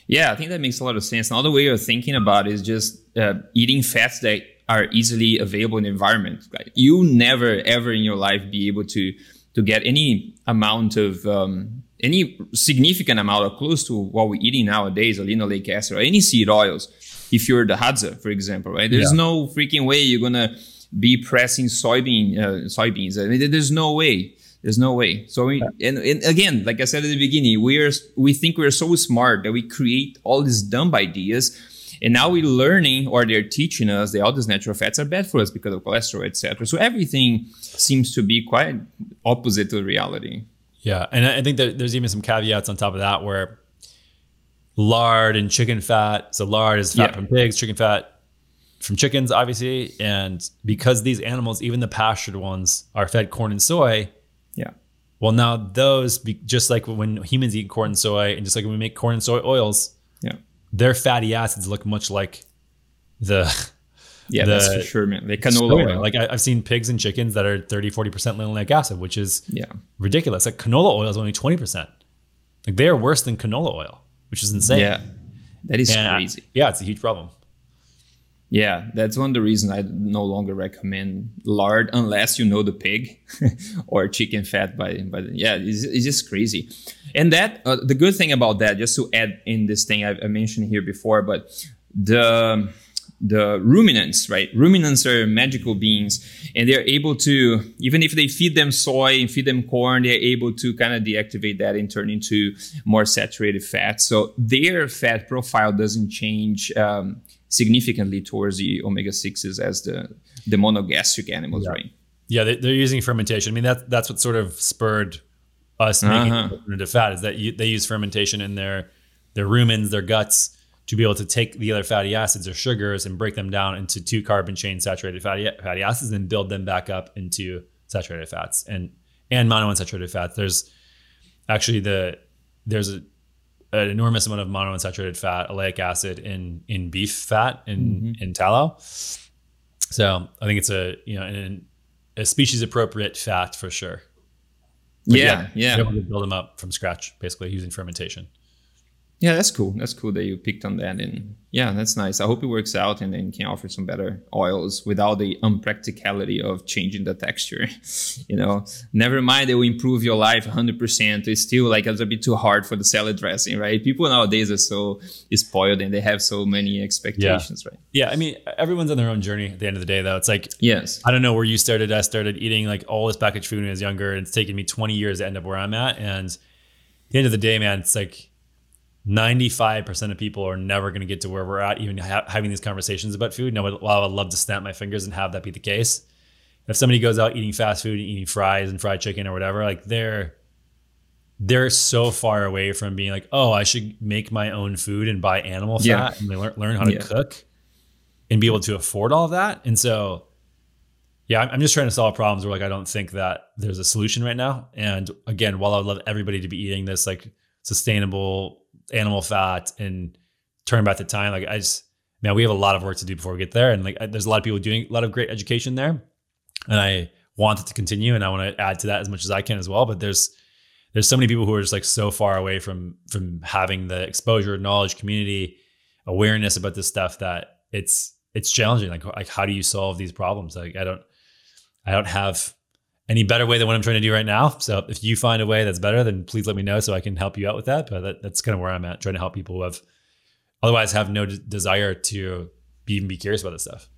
Yeah, I think that makes a lot of sense. Another way of thinking about is just uh, eating fats that are easily available in the environment. Like, you never ever in your life be able to to get any amount of um, any significant amount or close to what we're eating nowadays, or linoleic acid or any seed oils. If you're the Hadza, for example, right? There's Yeah. no freaking way you're gonna be pressing soybean uh, soybeans. I mean, there's no way. There's no way. So we, and, and again, like I said at the beginning, we are we think we're so smart that we create all these dumb ideas, and now we're learning or they're teaching us that all these natural fats are bad for us because of cholesterol, etc. So everything seems to be quite opposite to reality. Yeah, and I think that there's even some caveats on top of that where lard and chicken fat. So lard is fat Yeah. from pigs, chicken fat from chickens, obviously, and because these animals, even the pastured ones, are fed corn and soy. Yeah. Well, now those, just like when humans eat corn and soy, and just like when we make corn and soy oils, Yeah. Their fatty acids look much like the Yeah, The that's for sure, man. The canola oil. Like I, I've seen pigs and chickens that are 30, 40% linoleic acid, which is yeah. ridiculous. Like canola oil is only 20%. Like they are worse than canola oil, which is insane. Yeah. That is And, crazy. yeah, it's a huge problem. Yeah, that's one of the reasons I no longer recommend lard unless you know the pig or chicken fat. By by, yeah, it's, it's just crazy. And that uh, the good thing about that, just to add in this thing I, I mentioned here before, but the the ruminants, right? Ruminants are magical beings, and they're able to even if they feed them soy and feed them corn, they're able to kind of deactivate that and turn into more saturated fat. So their fat profile doesn't change. Um, significantly towards the omega sixes as the the monogastric animals, Yeah. right? Yeah, they, they're using fermentation. I mean, that's that's what sort of spurred us making Uh-huh. alternative fat is that you, they use fermentation in their their rumens, their guts, to be able to take the other fatty acids or sugars and break them down into two carbon chain saturated fatty fatty acids and build them back up into saturated fats and and monounsaturated fats. There's actually the there's a an enormous amount of monounsaturated fat, oleic acid in in beef fat in mm-hmm. in tallow. So I think it's a you know an, a species appropriate fat for sure. But Yeah, yeah, to build them up from scratch, basically using fermentation. Yeah. That's cool. That's cool that you picked on that, and yeah, that's nice. I hope it works out, and then can offer some better oils without the unpracticality of changing the texture. you know, never mind they will improve your life 100. percent It's still like a little bit too hard for the salad dressing, right? People nowadays are so spoiled, and they have so many expectations, right? Yeah, I mean everyone's on their own journey. At the end of the day, though, it's like Yes. I don't know where you started. I started eating like all this packaged food when I was younger, and it's taken me 20 years to end up where I'm at. And at the end of the day, man, it's like 95% of people are never going to get to where we're at, even ha- having these conversations about food. Now, while I would love to snap my fingers and have that be the case, if somebody goes out eating fast food and eating fries and fried chicken or whatever, like they're they're so far away from being like, oh, I should make my own food and buy animal fat Yeah. and learn, learn how to Yeah. cook and be able to afford all of that. And so, yeah, I'm I'm just trying to solve problems where like I don't think that there's a solution right now. And again, while I would love everybody to be eating this like sustainable animal fat and turn back the time, like I just man, we have a lot of work to do before we get there. And like I- there's a lot of people doing a lot of great education there, and I want it to continue and I want to add to that as much as I can as well. But there's there's so many people who are just like so far away from from having the exposure, knowledge, community, awareness about this stuff that it's it's challenging. Like like how do you solve these problems? Like I don't I don't have any better way than what I'm trying to do right now. So if you find a way that's better, then please let me know so I can help you out with that. But that, that's kind of where I'm at, trying to help people who have otherwise have no d- desire to be, even be curious about this stuff.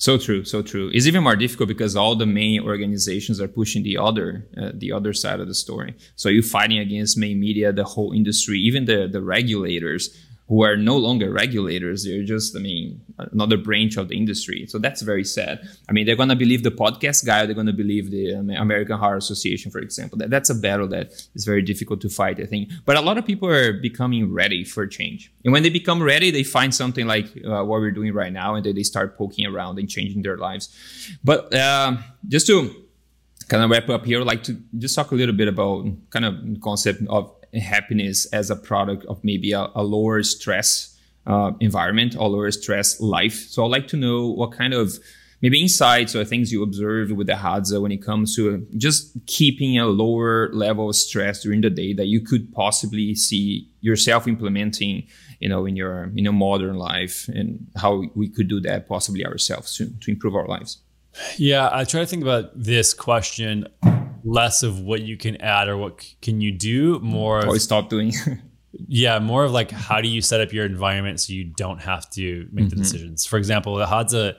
So true, so true. It's even more difficult because all the main organizations are pushing the other, uh, the other side of the story. So you're fighting against main media, the whole industry, even the the regulators who are no longer regulators. They're just, I mean, another branch of the industry. So that's very sad. I mean, they're going to believe the podcast guy, they're going to believe the American Heart Association, for example. That, that's a battle that is very difficult to fight, I think. But a lot of people are becoming ready for change. And when they become ready, they find something like uh, what we're doing right now, and then they start poking around and changing their lives. But uh, just to kind of wrap up here, I'd like to just talk a little bit about kind of concept of happiness as a product of maybe a, a lower stress uh, environment or lower stress life. So I'd like to know what kind of maybe insights or things you observed with the Hadza when it comes to just keeping a lower level of stress during the day that you could possibly see yourself implementing, you know, in your in your modern life and how we could do that possibly ourselves to, to improve our lives. Yeah, I try to think about this question less of what you can add or what can you do, more or stop doing. yeah, more of like how do you set up your environment so you don't have to make mm-hmm. the decisions. For example, the Hadza,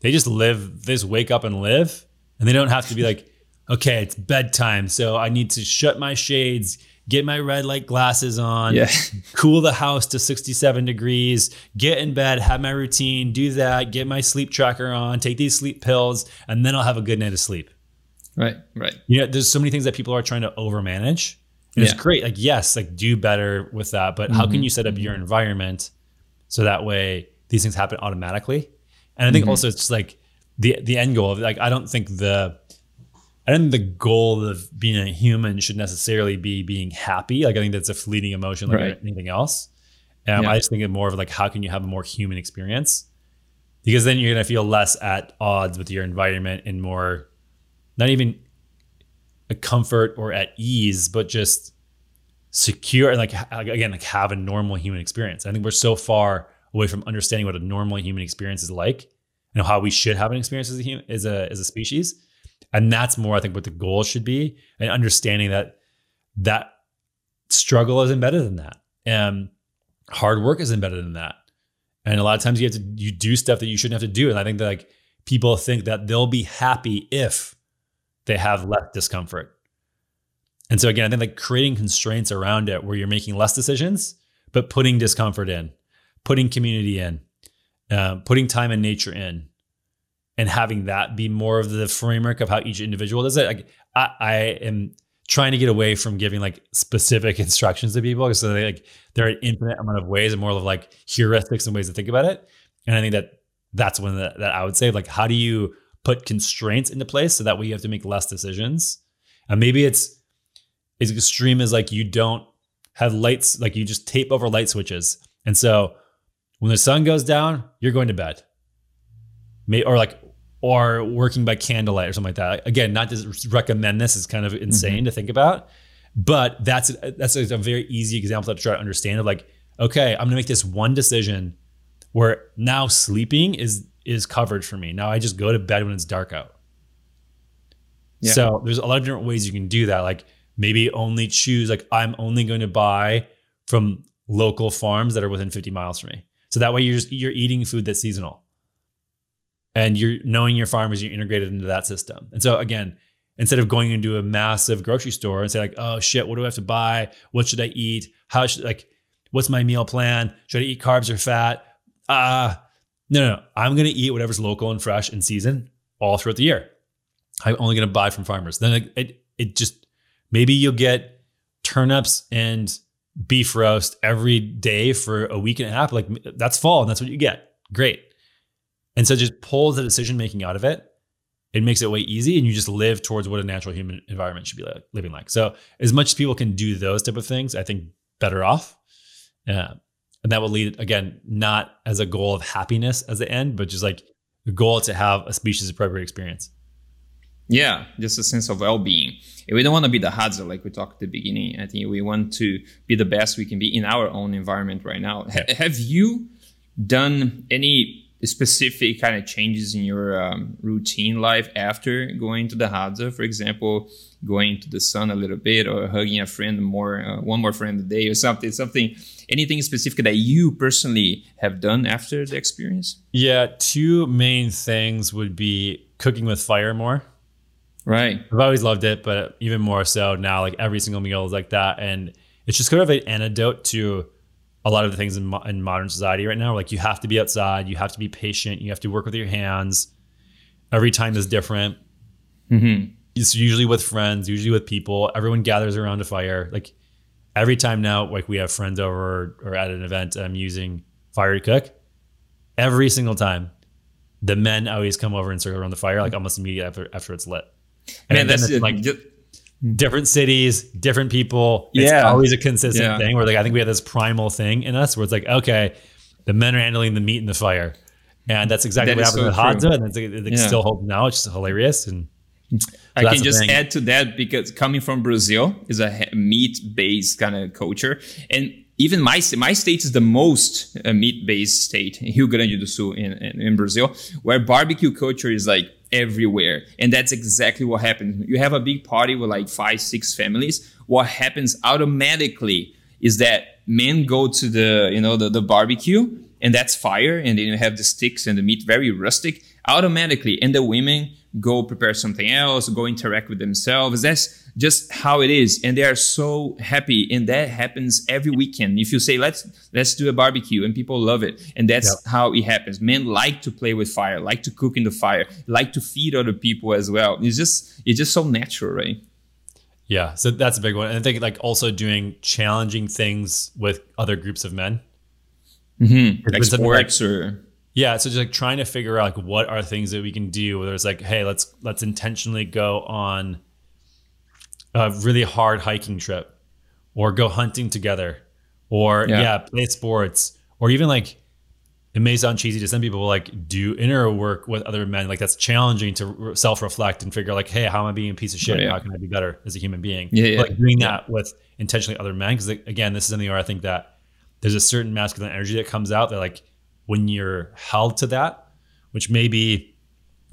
they just live, they just wake up and live, and they don't have to be like, okay, it's bedtime, so I need to shut my shades, get my red light glasses on, yeah. cool the house to 67 degrees, get in bed, have my routine, do that, get my sleep tracker on, take these sleep pills, and then I'll have a good night of sleep. Right, right. You know, there's so many things that people are trying to overmanage. And yeah. it's great. Like, yes, like do better with that. But mm-hmm. how can you set up your environment so that way these things happen automatically? And I think mm-hmm. also it's just like the the end goal of like I don't think the I don't think the goal of being a human should necessarily be being happy. Like I think that's a fleeting emotion like right. anything else. Um, yeah. I just think of more of like how can you have a more human experience? Because then you're gonna feel less at odds with your environment and more not even a comfort or at ease, but just secure and like again, like have a normal human experience. I think we're so far away from understanding what a normal human experience is like and how we should have an experience as a human, as a as a species. And that's more, I think, what the goal should be, and understanding that that struggle is embedded in that, and hard work is embedded in that. And a lot of times you have to you do stuff that you shouldn't have to do. And I think that like people think that they'll be happy if they have less discomfort. And so again, I think like creating constraints around it where you're making less decisions, but putting discomfort in, putting community in, uh, putting time and nature in, and having that be more of the framework of how each individual does it. Like I, I am trying to get away from giving like specific instructions to people because so they like there are an infinite amount of ways and more of like heuristics and ways to think about it. And I think that that's one that, that I would say like how do you put constraints into place so that way you have to make less decisions. And maybe it's as extreme as like you don't have lights, like you just tape over light switches. And so when the sun goes down, you're going to bed. May, or like or working by candlelight or something like that. Again, not to recommend this, it's kind of insane mm-hmm. to think about. But that's that's a very easy example to try to understand of like, okay, I'm gonna make this one decision where now sleeping is is covered for me. Now I just go to bed when it's dark out. Yeah. So there's a lot of different ways you can do that. Like maybe only choose like I'm only going to buy from local farms that are within 50 miles from me. So that way you're just you're eating food that's seasonal. And you're knowing your farmers, you're integrated into that system. And so again, instead of going into a massive grocery store and say like, oh shit, what do I have to buy? What should I eat? How should like what's my meal plan? Should I eat carbs or fat? Ah, uh, no, no, no. I'm to eat whatever's local and fresh in season all throughout the year. I'm only to buy from farmers. Then it, it just maybe you'll get turnips and beef roast every day for a week and a half. Like that's fall and that's what you get. Great. And so just pull the decision making out of it. It makes it way easy and you just live towards what a natural human environment should be like, living like. So as much as people can do those type of things, I think better off. Yeah and that will lead again not as a goal of happiness as the end but just like the goal to have a species appropriate experience Yeah, just a sense of well-being. We don't want to be the Hadza like we talked at the beginning. I think we want to be the best we can be in our own environment right now. Yeah. have you done any specific kind of changes in your um, routine life after going to the Hadza? For example, going to the sun a little bit or hugging a friend more, uh, one more friend a day or something, something, anything specific that you personally have done after the experience? Yeah, two main things would be cooking with fire more. Right. I've always loved it, but even more so now, like every single meal is like that. And it's just kind of an antidote to a lot of the things in, mo- in modern society right now. Like you have to be outside, you have to be patient, you have to work with your hands. Every time is different. Mm-hmm. It's usually with friends, usually with people. Everyone gathers around a fire. Like every time now, like we have friends over or, or at an event, I'm using fire to cook. Every single time, the men always come over and circle around the fire, like almost immediately after after it's lit. And Man, that's like different cities, different people. It's yeah. always a consistent yeah. thing where like I think we have this primal thing in us where it's like, okay, the men are handling the meat and the fire. And that's exactly that what happened so with Hadza, and it's, it's yeah. still holding now. It's just hilarious. And so I can just add to that because coming from Brazil is a meat based kind of culture, and even my my state is the most uh, meat based state, Rio Grande do Sul in, in, in Brazil, where barbecue culture is like everywhere. And that's exactly what happens. You have a big party with like five, six families. What happens automatically is that men go to the, you know, the, the barbecue and that's fire. And then you have the sticks and the meat very rustic automatically. And the women go prepare something else, go interact with themselves. That's just how it is. And they are so happy. And that happens every weekend. If you say, let's, let's do a barbecue and people love it. And that's yep. how it happens. Men like to play with fire, like to cook in the fire, like to feed other people as well. It's just, it's just so natural, right? Yeah. So that's a big one. And I think like also doing challenging things with other groups of men. Mm-hmm. Like sports like, or yeah, so just like trying to figure out like what are things that we can do. Whether it's like, hey, let's let's intentionally go on a really hard hiking trip, or go hunting together, or yeah, yeah play sports, or even like it may sound cheesy to some people, like do inner work with other men. Like that's challenging to self reflect and figure like, hey, how am I being a piece of shit? yeah. How can I be better as a human being? Yeah, yeah. Like doing that with intentionally other men, because again, this is something where I think that there's a certain masculine energy that comes out that like when you're held to that, which may be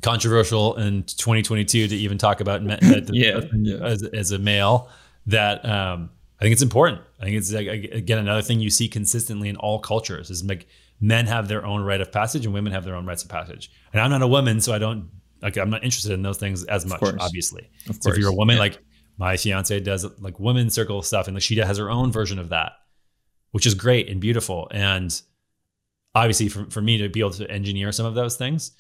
controversial in 2022 to even talk about yeah, as, as, a male, that um, I think it's important. I think it's again another thing you see consistently in all cultures is like men have their own rite of passage and women have their own rites of passage. And I'm not a woman, so I don't like I'm not interested in those things as much, obviously. Of so if you're a woman, yeah. like my fiance does like women's circle stuff, and like she has her own version of that, which is great and beautiful. And obviously for, for me to be able to engineer some of those things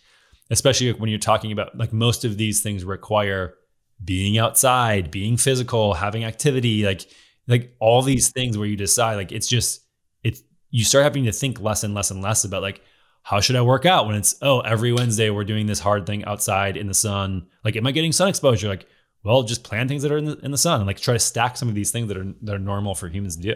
especially when you're talking about like most of these things require being outside being physical having activity like like all these things where you decide like it's just it's you start having to think less and less and less about like how should i work out when it's oh every wednesday we're doing this hard thing outside in the sun. Like am i getting sun exposure? Like well just plan things that are in the, in the sun and like try to stack some of these things that are that are normal for humans to do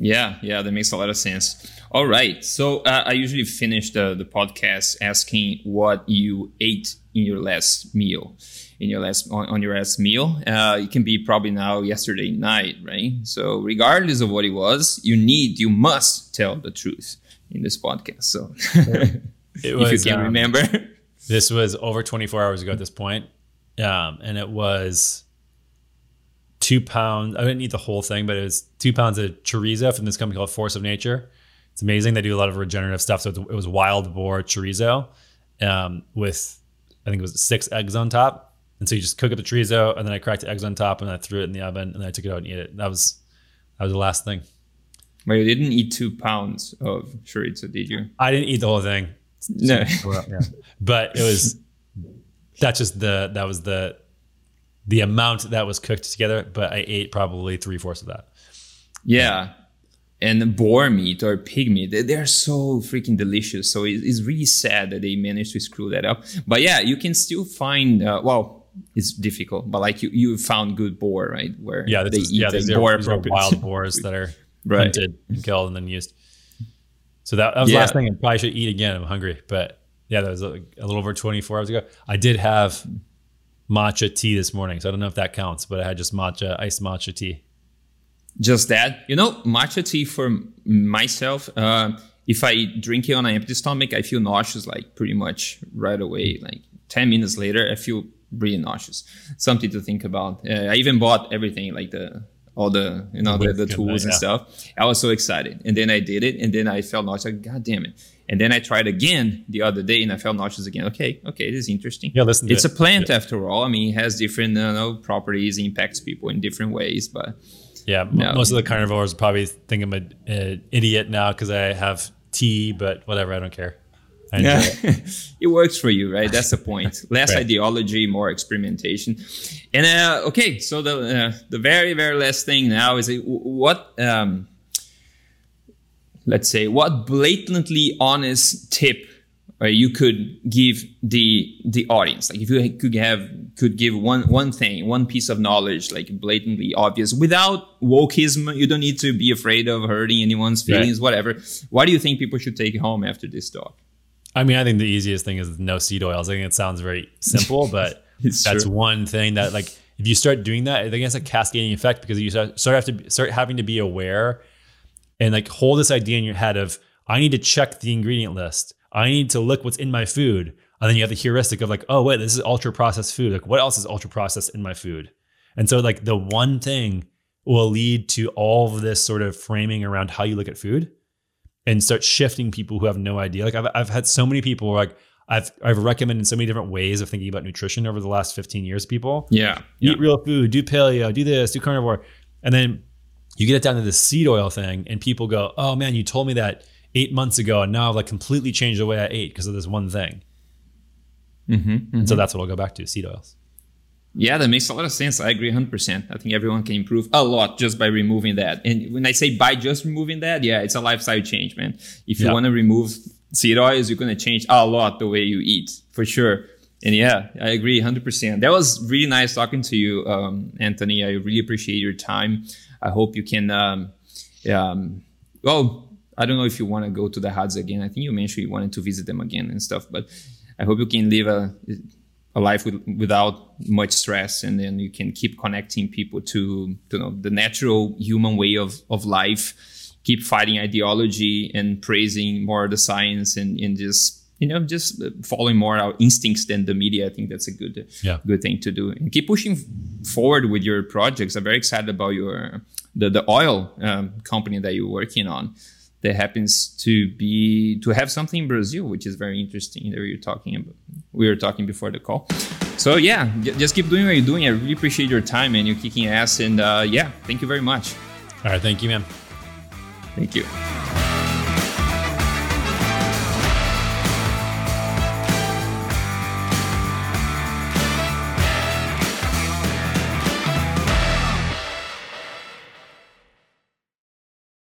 yeah, yeah, that makes a lot of sense. All right. So uh, I usually finish the, the podcast asking what you ate in your last meal. In your last on, on your last meal, uh, it can be probably now yesterday night, right? So regardless of what it was, you need, you must tell the truth in this podcast. So it was, if you can um, remember, this was over 24 hours ago at this point, um, and it was two pounds. I didn't eat the whole thing, but it was two pounds of chorizo from this company called Force of Nature. It's amazing. They do a lot of regenerative stuff. So it was wild boar chorizo um, with, I think it was six eggs on top. And so you just cook up the chorizo, and then I cracked the eggs on top, and I threw it in the oven, and I took it out and ate it. That was that was the last thing. But you didn't eat two pounds of chorizo, did you? I didn't eat the whole thing. No, yeah. but it was that's just the that was the the amount that was cooked together, but I ate probably three fourths of that. Yeah. And boar meat or pig meat, they're so freaking delicious. So it's really sad that they managed to screw that up. But yeah, you can still find, uh, well, it's difficult, but like you, you found good boar, right? Where yeah, they is, eat yeah, the boar these are wild boars that are right. hunted and killed and then used. So that, that was yeah. the last thing I probably should eat again. I'm hungry, but yeah, that was a, a little over 24 hours ago. I did have matcha tea this morning. So I don't know if that counts, but I had just matcha, iced matcha tea. Just that, you know, matcha tea for myself. Uh, if I drink it on an empty stomach, I feel nauseous like pretty much right away. Like ten minutes later, I feel really nauseous. Something to think about. Uh, I even bought everything like the all the you know the, the tools and stuff. I was so excited, and then I did it, and then I felt nauseous. Like, God damn it! And then I tried again the other day, and I felt nauseous again. Okay, okay, this is interesting. Yeah, listen. It's it. a plant yeah. after all. I mean, it has different you know, properties, impacts people in different ways, but. Yeah, no. most of the carnivores probably think I'm an idiot now because I have tea, but whatever, I don't care. I yeah. it. it. works for you, right? That's the point. Less right. ideology, more experimentation. And uh, okay, so the uh, the very very last thing now is uh, what um, let's say what blatantly honest tip uh, you could give the the audience like if you could have could give one one thing one piece of knowledge like blatantly obvious without wokeism you don't need to be afraid of hurting anyone's feelings right. whatever what do you think people should take home after this talk i mean i think the easiest thing is no seed oils i think it sounds very simple but that's true. one thing that like if you start doing that i think it's a cascading effect because you start, start have to start having to be aware and like hold this idea in your head of i need to check the ingredient list I need to look what's in my food. And then you have the heuristic of like, oh, wait, this is ultra processed food. Like, what else is ultra processed in my food? And so, like, the one thing will lead to all of this sort of framing around how you look at food and start shifting people who have no idea. Like, I've, I've had so many people like, I've, I've recommended so many different ways of thinking about nutrition over the last 15 years, people. Yeah. Eat yeah. real food, do paleo, do this, do carnivore. And then you get it down to the seed oil thing, and people go, oh man, you told me that eight months ago, and now I've like completely changed the way I ate because of this one thing. Mm-hmm, mm-hmm. So that's what I'll go back to seed oils. Yeah, that makes a lot of sense. I agree 100%. I think everyone can improve a lot just by removing that. And when I say by just removing that, yeah, it's a lifestyle change, man. If you yeah. want to remove seed oils, you're going to change a lot the way you eat for sure. And yeah, I agree 100%. That was really nice talking to you, um, Anthony. I really appreciate your time. I hope you can, um, um, well, I don't know if you want to go to the Hads again. I think you mentioned you wanted to visit them again and stuff, but I hope you can live a, a life with, without much stress and then you can keep connecting people to, to know, the natural human way of, of life, keep fighting ideology and praising more the science and, and just you know, just following more our instincts than the media. I think that's a good, yeah. good thing to do. And keep pushing forward with your projects. I'm very excited about your the the oil um, company that you're working on that happens to be to have something in Brazil, which is very interesting. That we were talking about, we were talking before the call. So yeah, just keep doing what you're doing. I really appreciate your time and you're kicking ass. And uh, yeah, thank you very much. All right, thank you, man. Thank you.